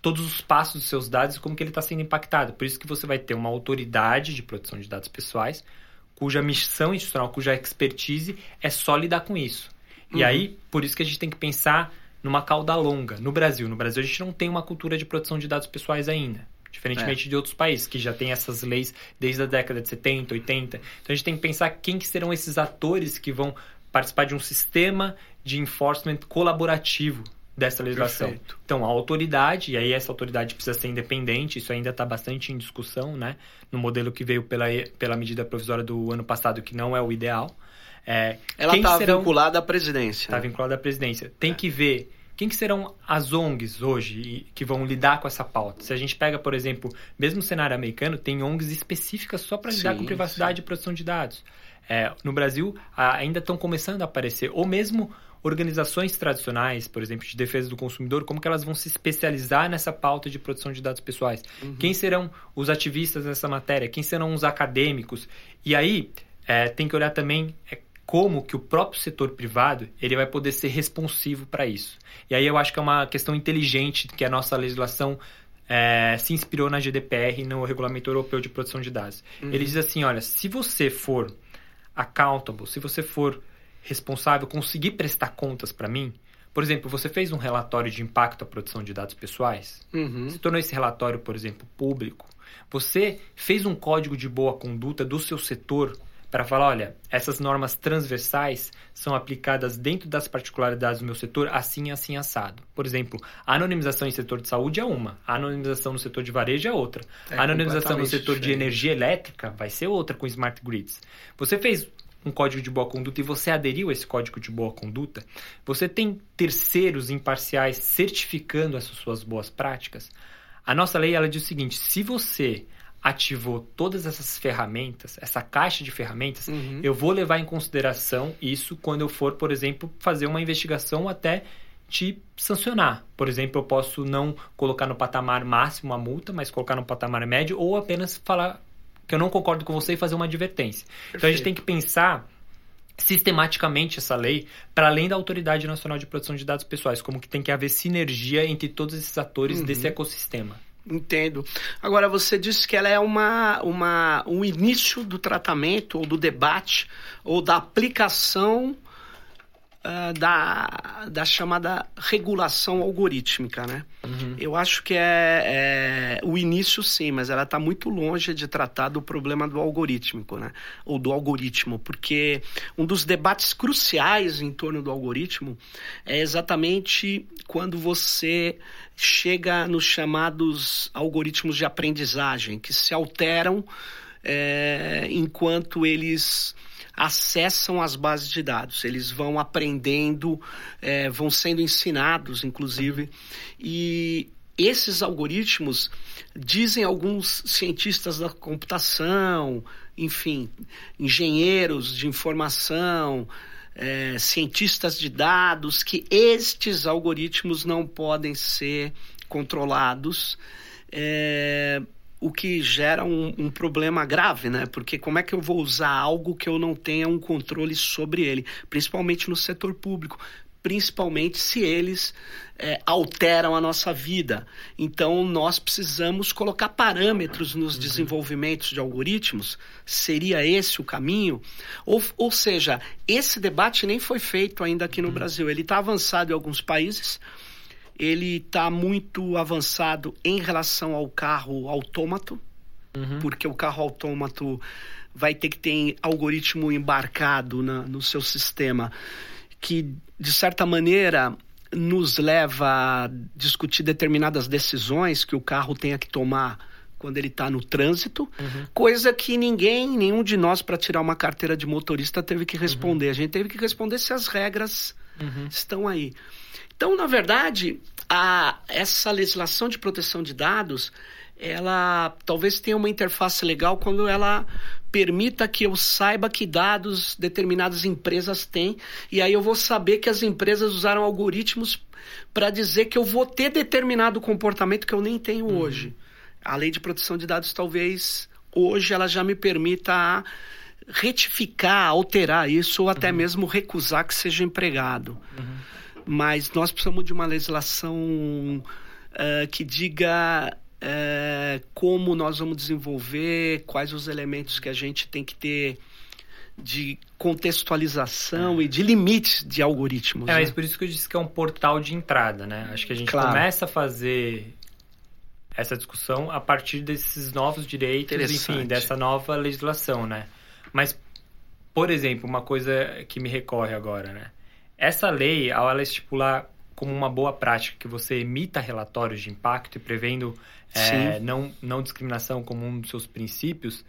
todos os passos dos seus dados e como que ele está sendo impactado. Por isso que você vai ter uma autoridade de proteção de dados pessoais, cuja missão institucional, cuja expertise é só lidar com isso. Uhum. E aí, por isso que a gente tem que pensar numa cauda longa. No Brasil, no Brasil a gente não tem uma cultura de proteção de dados pessoais ainda. Diferentemente é. de outros países, que já tem essas leis desde a década de 70, 80. Então a gente tem que pensar quem que serão esses atores que vão participar de um sistema de enforcement colaborativo dessa legislação. Perfeito. Então, a autoridade, e aí essa autoridade precisa ser independente, isso ainda está bastante em discussão, né? No modelo que veio pela, pela medida provisória do ano passado, que não é o ideal. É, Ela está serão... vinculada à presidência. Está né? vinculada à presidência. Tem é. que ver quem que serão as ONGs hoje que vão lidar com essa pauta? Se a gente pega, por exemplo, mesmo cenário americano, tem ONGs específicas só para lidar com privacidade sim. e proteção de dados. É, no Brasil, ainda estão começando a aparecer, ou mesmo organizações tradicionais, por exemplo, de defesa do consumidor, como que elas vão se especializar nessa pauta de proteção de dados pessoais? Uhum. Quem serão os ativistas nessa matéria? Quem serão os acadêmicos? E aí, é, tem que olhar também é, como que o próprio setor privado ele vai poder ser responsivo para isso. E aí eu acho que é uma questão inteligente que a nossa legislação é, se inspirou na GDPR, no Regulamento Europeu de Proteção de Dados. Uhum. Ele diz assim, olha, se você for accountable, se você for responsável, conseguir prestar contas para mim, por exemplo, você fez um relatório de impacto à produção de dados pessoais, uhum. se tornou esse relatório, por exemplo, público, você fez um código de boa conduta do seu setor para falar, olha, essas normas transversais são aplicadas dentro das particularidades do meu setor assim, assim, assado. Por exemplo, a anonimização em setor de saúde é uma, a anonimização no setor de varejo é outra. É, a anonimização no setor de energia elétrica vai ser outra com smart grids. Você fez um código de boa conduta e você aderiu a esse código de boa conduta, você tem terceiros imparciais certificando essas suas boas práticas. A nossa lei ela diz o seguinte: se você ativou todas essas ferramentas, essa caixa de ferramentas, uhum. eu vou levar em consideração isso quando eu for, por exemplo, fazer uma investigação até te sancionar. Por exemplo, eu posso não colocar no patamar máximo a multa, mas colocar no patamar médio ou apenas falar que eu não concordo com você e fazer uma advertência. Perfeito. Então a gente tem que pensar sistematicamente essa lei para além da Autoridade Nacional de Proteção de Dados Pessoais, como que tem que haver sinergia entre todos esses atores uhum. desse ecossistema. Entendo. Agora, você disse que ela é uma, uma, um início do tratamento, ou do debate, ou da aplicação uh, da, da chamada regulação algorítmica, né? Uhum. Eu acho que é, é, o início sim, mas ela está muito longe de tratar do problema do algorítmico, né? Ou do algoritmo, porque um dos debates cruciais em torno do algoritmo é exatamente quando você chega nos chamados algoritmos de aprendizagem, que se alteram é, enquanto eles acessam as bases de dados. Eles vão aprendendo, é, vão sendo ensinados, inclusive, e esses algoritmos dizem alguns cientistas da computação, enfim, engenheiros de informação, é, cientistas de dados, que estes algoritmos não podem ser controlados. É, o que gera um, um, problema grave, né? Porque como é que eu vou usar algo que eu não tenha um controle sobre ele, principalmente no setor público, principalmente se eles é, alteram a nossa vida. Então, nós precisamos colocar parâmetros nos uhum. desenvolvimentos de algoritmos. Seria esse o caminho? Ou, ou seja, esse debate nem foi feito ainda aqui no uhum. Brasil. Ele está avançado em alguns países ele está muito avançado em relação ao carro autômato, uhum. porque o carro autômato vai ter que ter algoritmo embarcado na, no seu sistema que, de certa maneira, nos leva a discutir determinadas decisões que o carro tenha que tomar quando ele está no trânsito, uhum. coisa que ninguém, nenhum de nós, para tirar uma carteira de motorista, teve que responder. Uhum. A gente teve que responder se as regras uhum. estão aí. Então, na verdade, a, essa legislação de proteção de dados, ela talvez tenha uma interface legal quando ela permita que eu saiba que dados determinadas empresas têm e aí eu vou saber que as empresas usaram algoritmos para dizer que eu vou ter determinado comportamento que eu nem tenho uhum. hoje. A lei de proteção de dados talvez hoje ela já me permita retificar, alterar isso ou até uhum. mesmo recusar que seja empregado. Uhum mas nós precisamos de uma legislação uh, que diga uh, como nós vamos desenvolver, quais os elementos que a gente tem que ter de contextualização é. e de limites de algoritmos. É, né? mas por isso que eu disse que é um portal de entrada, né? Acho que a gente claro. começa a fazer essa discussão a partir desses novos direitos, enfim, dessa nova legislação, né? Mas, por exemplo, uma coisa que me recorre agora, né? Essa lei, ao ela estipular como uma boa prática que você emita relatórios de impacto e prevendo é, não, não discriminação como um dos seus princípios,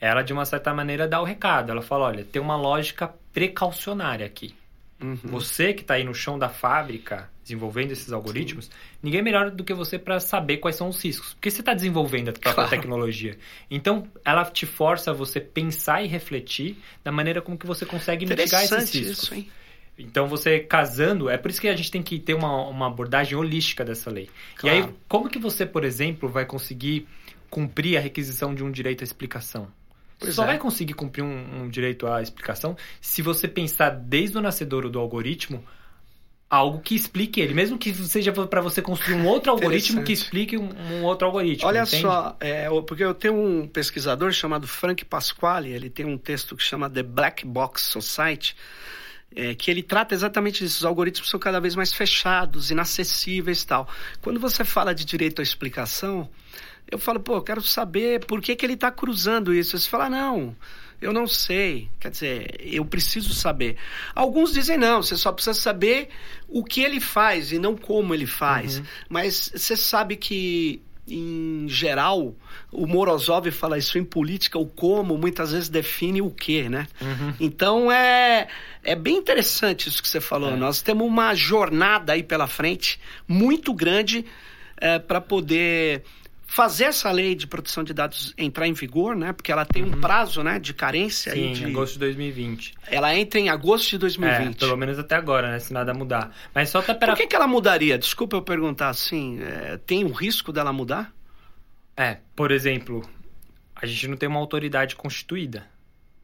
ela de uma certa maneira dá o recado. Ela fala, olha, tem uma lógica precaucionária aqui. Uhum. Você que está aí no chão da fábrica desenvolvendo esses algoritmos, Sim. ninguém é melhor do que você para saber quais são os riscos. Porque você está desenvolvendo a própria claro. tecnologia. Então, ela te força a você pensar e refletir da maneira como que você consegue mitigar esses riscos. Isso, hein? Então, você casando, é por isso que a gente tem que ter uma, uma abordagem holística dessa lei. Claro. E aí, como que você, por exemplo, vai conseguir cumprir a requisição de um direito à explicação? Você só é. vai conseguir cumprir um, um, direito à explicação se você pensar desde o nascedouro do algoritmo algo que explique ele, mesmo que seja para você construir um outro algoritmo que explique um, um outro algoritmo. Olha entende? só, é, porque eu tenho um pesquisador chamado Frank Pasquale, ele tem um texto que chama The Black Box Society é, que ele trata exatamente disso. Os algoritmos são cada vez mais fechados, inacessíveis e tal. Quando você fala de direito à explicação, eu falo, pô, eu quero saber por que, que ele está cruzando isso. Você fala, não, eu não sei. Quer dizer, eu preciso saber. Alguns dizem, não, você só precisa saber o que ele faz e não como ele faz. Uhum. Mas você sabe que em geral, o Morozov fala isso em política, o como muitas vezes define o que, né? Uhum. Então é, é bem interessante isso que você falou. É. Nós temos uma jornada aí pela frente muito grande é, para poder fazer essa lei de proteção de dados entrar em vigor, né? Porque ela tem uhum. um prazo, né, de carência. Sim, de... agosto de 2020. Ela entra em agosto de 2020. É, pelo menos até agora, né? Se nada mudar. Mas só tá Por que, que ela mudaria? Desculpa eu perguntar assim. É, tem um risco dela mudar? É, por exemplo, a gente não tem uma autoridade constituída.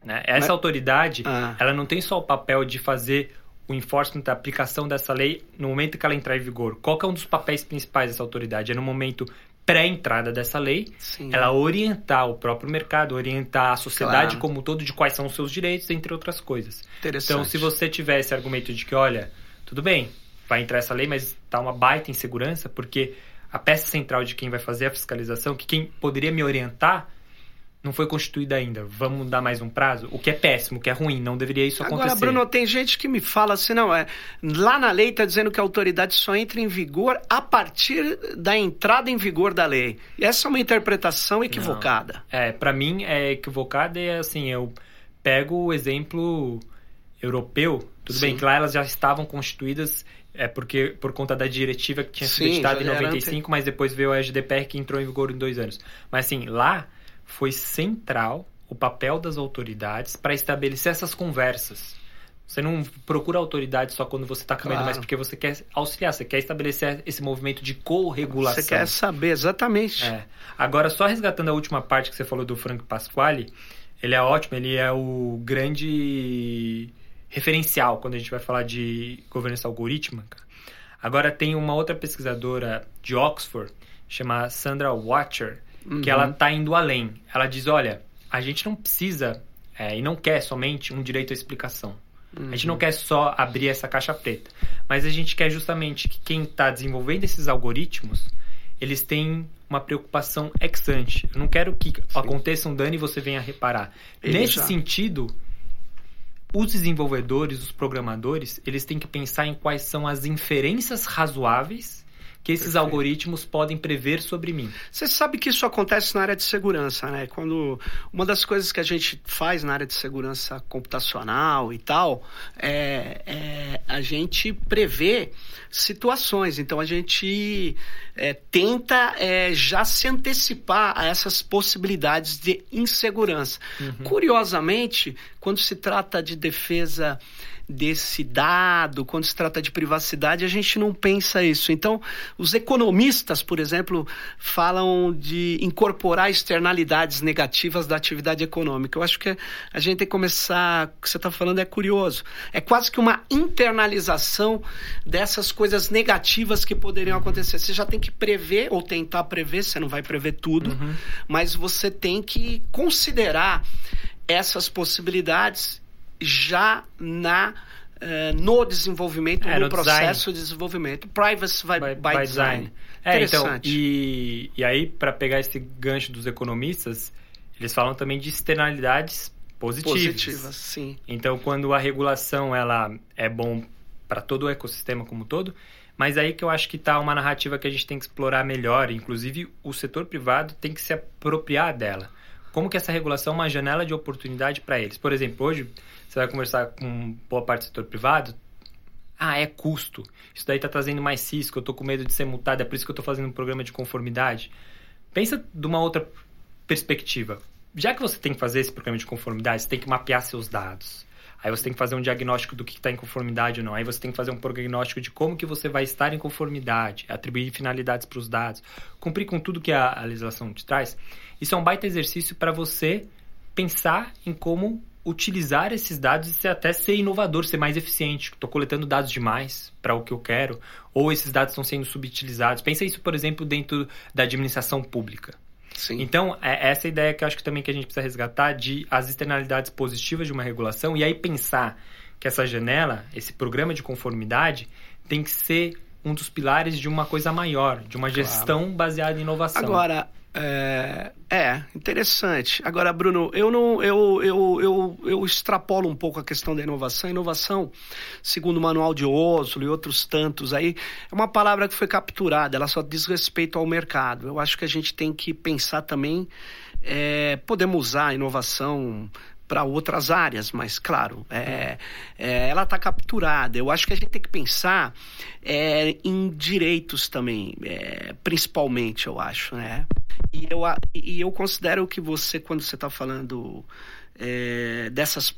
Né? Essa Mas... autoridade, ah. ela não tem só o papel de fazer o enforcement da aplicação dessa lei no momento que ela entrar em vigor. Qual é um dos papéis principais dessa autoridade? É no momento pré-entrada dessa lei, Sim. ela orientar o próprio mercado, orientar a sociedade claro. como um todo de quais são os seus direitos, entre outras coisas. Então, se você tiver esse argumento de que, olha, tudo bem, vai entrar essa lei, mas está uma baita insegurança, porque a peça central de quem vai fazer a fiscalização, que quem poderia me orientar, não foi constituída ainda. Vamos dar mais um prazo? O que é péssimo, o que é ruim, não deveria isso Agora, acontecer. Agora, Bruno, tem gente que me fala assim, não, é, lá na lei está dizendo que a autoridade só entra em vigor a partir da entrada em vigor da lei. E essa é uma interpretação equivocada. Não. É, para mim é equivocada e assim, eu pego o exemplo europeu, tudo Sim. bem que lá elas já estavam constituídas é porque por conta da diretiva que tinha sido editada em 95, mas depois veio a GDPR que entrou em vigor em dois anos. Mas assim, lá foi central o papel das autoridades para estabelecer essas conversas. Você não procura autoridade só quando você está com claro. mas porque você quer auxiliar, você quer estabelecer esse movimento de co-regulação. Você quer saber, exatamente. É. Agora, só resgatando a última parte que você falou do Frank Pasquale, ele é ótimo, ele é o grande referencial quando a gente vai falar de governança algorítmica. Agora, tem uma outra pesquisadora de Oxford, chama Sandra Watcher, uhum. que ela está indo além. Ela diz, olha, a gente não precisa é, e não quer somente um direito à explicação Uhum. A gente não quer só abrir essa caixa preta, mas a gente quer justamente que quem está desenvolvendo esses algoritmos, eles têm uma preocupação ex ante. Eu não quero que Sim. aconteça um dano e você venha reparar. Nesse já. sentido, os desenvolvedores, os programadores, eles têm que pensar em quais são as inferências razoáveis que esses Perfeito. algoritmos podem prever sobre mim. Você sabe que isso acontece na área de segurança, né? Quando uma das coisas que a gente faz na área de segurança computacional e tal é, é a gente prevê situações. Então a gente é, tenta é, já se antecipar a essas possibilidades de insegurança. Uhum. Curiosamente, quando se trata de defesa desse dado, quando se trata de privacidade, a gente não pensa isso. Então, os economistas, por exemplo, falam de incorporar externalidades negativas da atividade econômica. Eu acho que a gente tem que começar, o que você está falando é curioso. É quase que uma internalização dessas coisas negativas que poderiam acontecer. Você já tem que prever ou tentar prever, você não vai prever tudo, uhum. mas você tem que considerar essas possibilidades já na uh, no desenvolvimento, é, no, no, processo design. de desenvolvimento. Privacy by, by, by design. design. É, então, e, e aí, para pegar esse gancho dos economistas, eles falam também de externalidades positivas. Positivas, sim. Então, quando a regulação ela é bom para todo o ecossistema como um todo, mas aí que eu acho que está uma narrativa que a gente tem que explorar melhor, inclusive o setor privado tem que se apropriar dela. Como que essa regulação é uma janela de oportunidade para eles? Por exemplo, hoje você vai conversar com boa parte do setor privado, ah, é custo. Isso daí está trazendo mais risco, eu estou com medo de ser multado, é por isso que eu estou fazendo um programa de conformidade. Pensa de uma outra perspectiva. Já que você tem que fazer esse programa de conformidade, você tem que mapear seus dados. Aí você tem que fazer um diagnóstico do que está em conformidade ou não. Aí você tem que fazer um prognóstico de como que você vai estar em conformidade, atribuir finalidades para os dados, cumprir com tudo que a, a legislação te traz. Isso é um baita exercício para você pensar em como utilizar esses dados e até ser inovador, ser mais eficiente. Estou coletando dados demais para o que eu quero, ou esses dados estão sendo subutilizados. Pensa isso, por exemplo, dentro da administração pública. Sim. Então, é essa ideia que eu acho que também que a gente precisa resgatar de as externalidades positivas de uma regulação e aí pensar que essa janela, esse programa de conformidade, tem que ser um dos pilares de uma coisa maior, de uma gestão claro. baseada em inovação. Agora, é, é, interessante. Agora, Bruno, eu não, eu, eu, eu, eu extrapolo um pouco a questão da inovação. Inovação, segundo o Manual de Oslo e outros tantos aí, é uma palavra que foi capturada. Ela só diz respeito ao mercado. Eu acho que a gente tem que pensar também, é, podemos usar a inovação para outras áreas, mas claro, é, é, ela está capturada. Eu acho que a gente tem que pensar é, em direitos também, é, principalmente, eu acho, né? E eu, e eu considero que você, quando você está falando é, dessas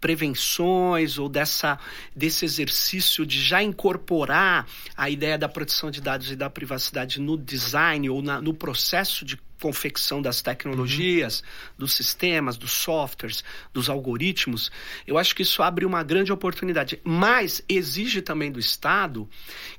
prevenções ou dessa, desse exercício de já incorporar a ideia da proteção de dados e da privacidade no design ou na, no processo de confecção das tecnologias, uhum. dos sistemas, dos softwares, dos algoritmos, eu acho que isso abre uma grande oportunidade. Mas exige também do Estado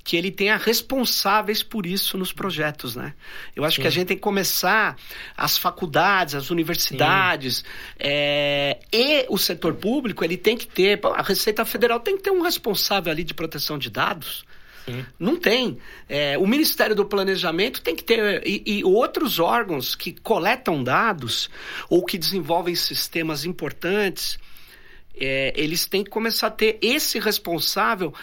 que ele tenha responsáveis por isso nos projetos, né? Eu acho Sim. que a gente tem que começar as faculdades, as universidades é, e o setor público, ele tem que ter, a Receita Federal tem que ter um responsável ali de proteção de dados, Sim. Não tem. É, o Ministério do Planejamento tem que ter. E, e, outros órgãos que coletam dados ou que desenvolvem sistemas importantes, é, eles têm que começar a ter esse responsável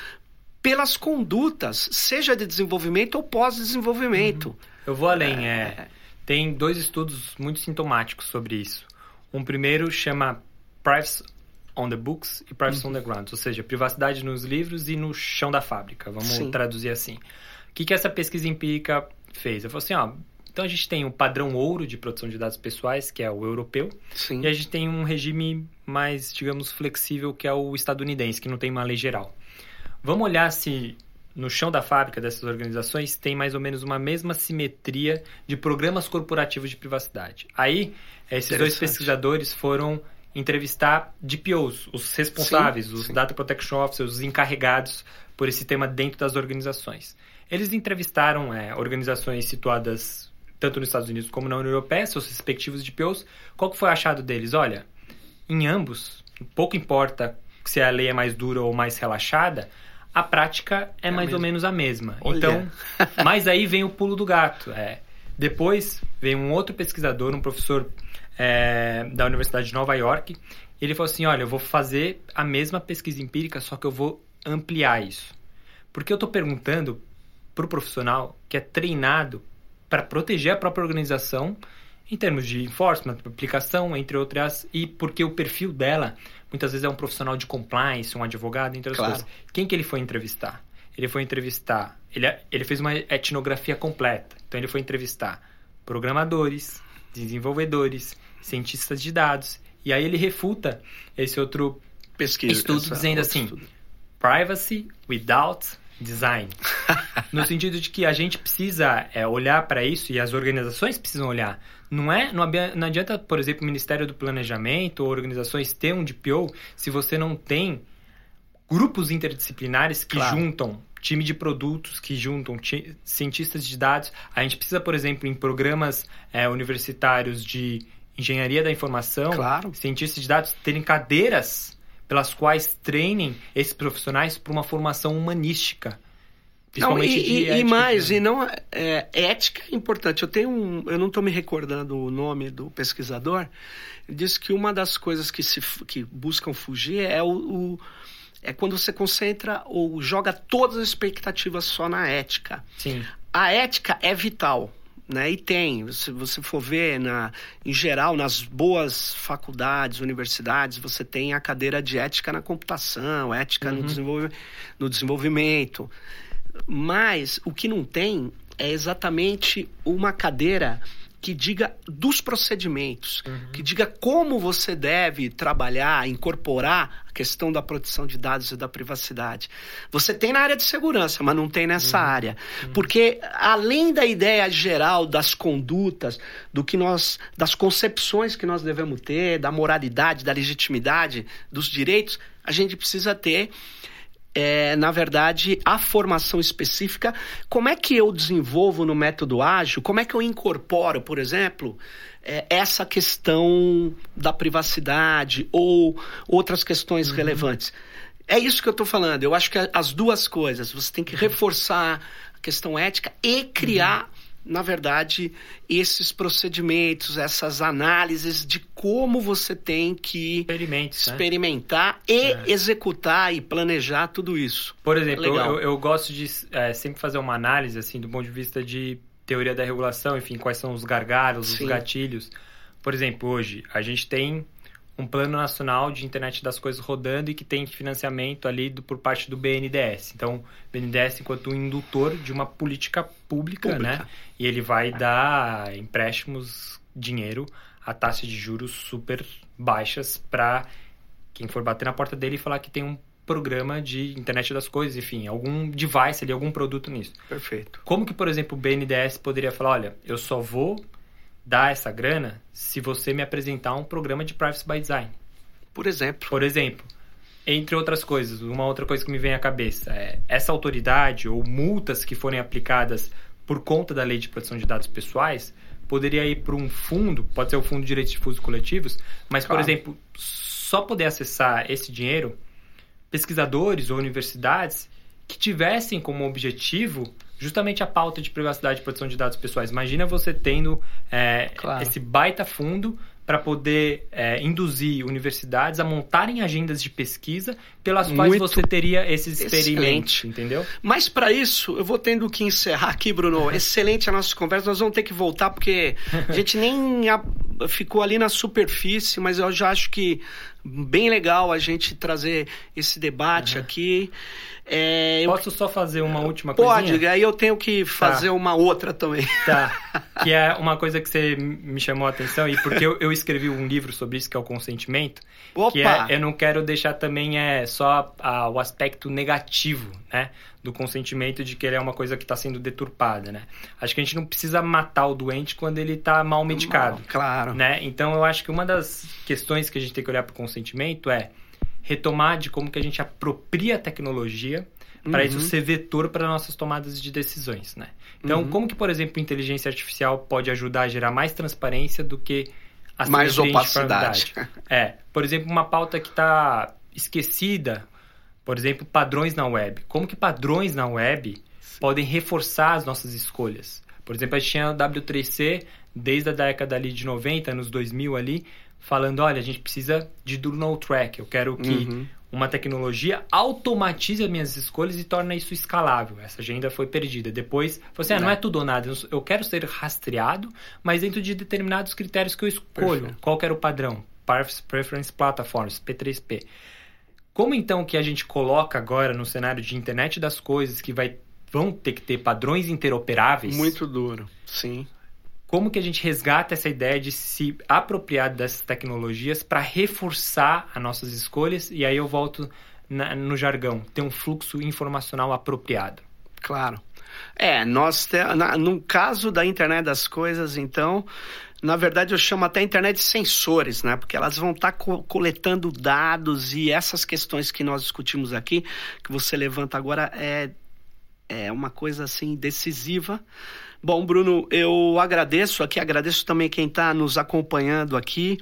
pelas condutas, seja de desenvolvimento ou pós-desenvolvimento. Uhum. Eu vou além. É, é, tem dois estudos muito sintomáticos sobre isso. Um primeiro chama Privacy on the books e privacy uhum. on the ground, ou seja, privacidade nos livros e no chão da fábrica, vamos Sim. traduzir assim. O que, que essa pesquisa empírica fez? Eu falei assim, ó, Então a gente tem o padrão ouro de proteção de dados pessoais, que é o europeu, Sim. e a gente tem um regime mais, digamos, flexível, que é o estadunidense, que não tem uma lei geral. Vamos olhar se no chão da fábrica dessas organizações tem mais ou menos uma mesma simetria de programas corporativos de privacidade. Aí, esses dois pesquisadores foram entrevistar DPOs, os responsáveis, sim, os sim. Data Protection Officers, os encarregados por esse tema dentro das organizações. Eles entrevistaram é, organizações situadas tanto nos Estados Unidos como na União Europeia, seus respectivos DPOs. Qual que foi o achado deles? Olha, em ambos, pouco importa se a lei é mais dura ou mais relaxada, a prática é, É mais ou menos a mesma. Olha. Então, mas aí vem o pulo do gato. É. Depois vem um outro pesquisador, um professor é, da Universidade de Nova York. Ele falou assim: olha, eu vou fazer a mesma pesquisa empírica, só que eu vou ampliar isso. Porque eu estou perguntando para o profissional que é treinado para proteger a própria organização em termos de enforcement, aplicação, entre outras, e porque o perfil dela muitas vezes é um profissional de compliance, um advogado, entre outras Claro. coisas. Quem que ele foi entrevistar? Ele foi entrevistar, ele, ele fez uma etnografia completa. Então ele foi entrevistar programadores, desenvolvedores, cientistas de dados, e aí ele refuta esse outro Pesquisa. Estudo dizendo assim, estudo. privacy without design. no sentido de que a gente precisa é, olhar para isso e as organizações precisam olhar. Não é, não, adianta, por exemplo, o Ministério do Planejamento ou organizações ter um DPO se você não tem grupos interdisciplinares que Claro. juntam time de produtos, que juntam ti- cientistas de dados. A gente precisa, por exemplo, em programas é, universitários de engenharia da informação, Claro. cientistas de dados terem cadeiras pelas quais treinem esses profissionais para uma formação humanística. Não, e, e- e mais, né? e não é, ética é importante. Eu tenho um, eu não estou me recordando o nome do pesquisador. Ele disse que uma das coisas que se que buscam fugir é o, o- é quando você concentra ou joga todas as expectativas só na ética. Sim. A ética é vital. Né? E tem, se você for ver, na, em geral, nas boas faculdades, universidades, você tem a cadeira de ética na computação, ética no, Uhum. desenvolve, no desenvolvimento. Mas o que não tem é exatamente uma cadeira que diga dos procedimentos, que diga como você deve trabalhar, incorporar a questão da proteção de dados e da privacidade. Você tem na área de segurança, mas não tem nessa área. Porque além da ideia geral das condutas, do que nós, das concepções que nós devemos ter, da moralidade, da legitimidade, dos direitos, a gente precisa ter é, na verdade, a formação específica. Como é que eu desenvolvo no método ágil? Como é que eu incorporo, por exemplo, é, essa questão da privacidade ou outras questões relevantes? É isso que eu estou falando. Eu acho que as duas coisas. Você tem que reforçar a questão ética e criar, na verdade, esses procedimentos, essas análises de como você tem que né? experimentar e É. executar e planejar tudo isso. Por exemplo, eu, eu gosto de é, sempre fazer uma análise, assim, do ponto de vista de teoria da regulação, enfim, quais são os gargalos, Sim. os gatilhos. Por exemplo, hoje, a gente tem um plano nacional de internet das coisas rodando e que tem financiamento ali do- por parte do BNDES. Então, BNDES enquanto um indutor de uma política pública, Pública. né? E ele vai dar empréstimos, dinheiro a taxas de juros super baixas para quem for bater na porta dele e falar que tem um programa de internet das coisas, enfim, algum device ali, algum produto nisso. Perfeito. Como que, por exemplo, o BNDES poderia falar, olha, eu só vou dar essa grana se você me apresentar um programa de privacy by design. Por exemplo. Por exemplo, entre outras coisas, uma outra coisa que me vem à cabeça é essa autoridade ou multas que forem aplicadas por conta da lei de proteção de dados pessoais poderia ir para um fundo, pode ser o Fundo de Direitos Difusos Coletivos, mas, Claro. por exemplo, só poder acessar esse dinheiro pesquisadores ou universidades que tivessem como objetivo justamente a pauta de privacidade e proteção de dados pessoais. Imagina você tendo é, Claro. esse baita fundo para poder é, induzir universidades a montarem agendas de pesquisa pelas quais Muito você teria esses experimentos, excelente. entendeu? Mas para isso, eu vou tendo que encerrar aqui, Bruno. Excelente a nossa conversa. Nós vamos ter que voltar porque a gente nem a- ficou ali na superfície, mas eu já acho que bem legal a gente trazer esse debate uhum. aqui. É, Posso eu... só fazer uma última coisa? Pode, aí eu tenho que fazer tá. uma outra também. Tá. Que é uma coisa que você me chamou a atenção, e porque eu, eu escrevi um livro sobre isso, que é o consentimento. Opa! Que é, eu não quero deixar também é, só a, o aspecto negativo, né? Do consentimento de que ele é uma coisa que está sendo deturpada, né? Acho que a gente não precisa matar o doente quando ele está mal medicado. claro. Né? Então eu acho que uma das questões que a gente tem que olhar para o consentimento é retomar de como que a gente apropria a tecnologia para uhum. isso ser vetor para nossas tomadas de decisões, né? Então, uhum. como que, por exemplo, inteligência artificial pode ajudar a gerar mais transparência do que a mais opacidade? É, por exemplo, uma pauta que está esquecida, por exemplo, padrões na web. Como que padrões na web podem reforçar as nossas escolhas? Por exemplo, a gente tinha o W3C desde a década ali de 90, anos 2000 ali, falando, olha, a gente precisa de do no track. Eu quero que uhum. uma tecnologia automatize as minhas escolhas e torne isso escalável. Essa agenda foi perdida. Depois, você assim, ah, não é tudo ou nada. Eu quero ser rastreado, mas dentro de determinados critérios que eu escolho. Perfeito. Qual era o padrão? Preference Platforms, P3P. Como então que a gente coloca agora no cenário de internet das coisas que vai, vão ter que ter padrões interoperáveis? Muito duro, sim como que a gente resgata essa ideia de se apropriar dessas tecnologias para reforçar as nossas escolhas e aí eu volto na, no jargão, ter um fluxo informacional apropriado. Claro. É, nós te, na, no caso da internet das coisas, então, na verdade eu chamo até internet de sensores, né? Porque elas vão estar tá co coletando dados e essas questões que nós discutimos aqui, que você levanta agora, é, é uma coisa assim decisiva Bom, Bruno, eu agradeço aqui, agradeço também quem está nos acompanhando aqui.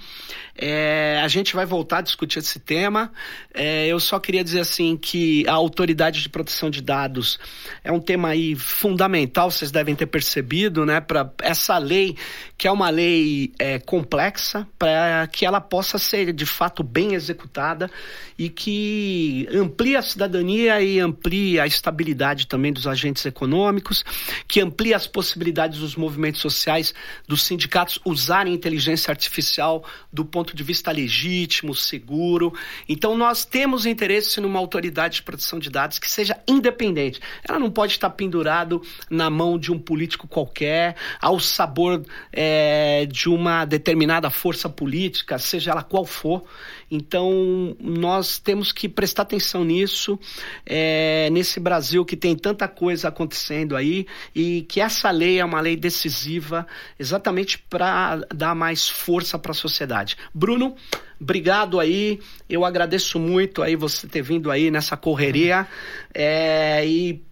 É, a gente vai voltar a discutir esse tema. É, eu só queria dizer assim que a autoridade de proteção de dados é um tema aí fundamental, vocês devem ter percebido, né? Para essa lei, que é uma lei é, complexa, para que ela possa ser de fato bem executada e que amplie a cidadania e amplie a estabilidade também dos agentes econômicos, que amplie as possibilidades dos movimentos sociais, dos sindicatos usarem inteligência artificial do ponto de vista legítimo, seguro. Então nós temos interesse numa autoridade de proteção de dados que seja independente. Ela não pode estar pendurado na mão de um político qualquer, ao sabor é, de uma determinada força política, seja ela qual for. Então, nós temos que prestar atenção nisso, é, nesse Brasil que tem tanta coisa acontecendo aí, e que essa lei é uma lei decisiva exatamente para dar mais força para a sociedade. Bruno, obrigado aí. Eu agradeço muito aí você ter vindo aí nessa correria. É, e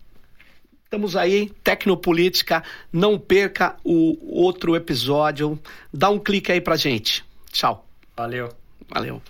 estamos aí, Tecnopolítica. Não perca o outro episódio. Dá um clique aí pra gente. Tchau. Valeu. Valeu.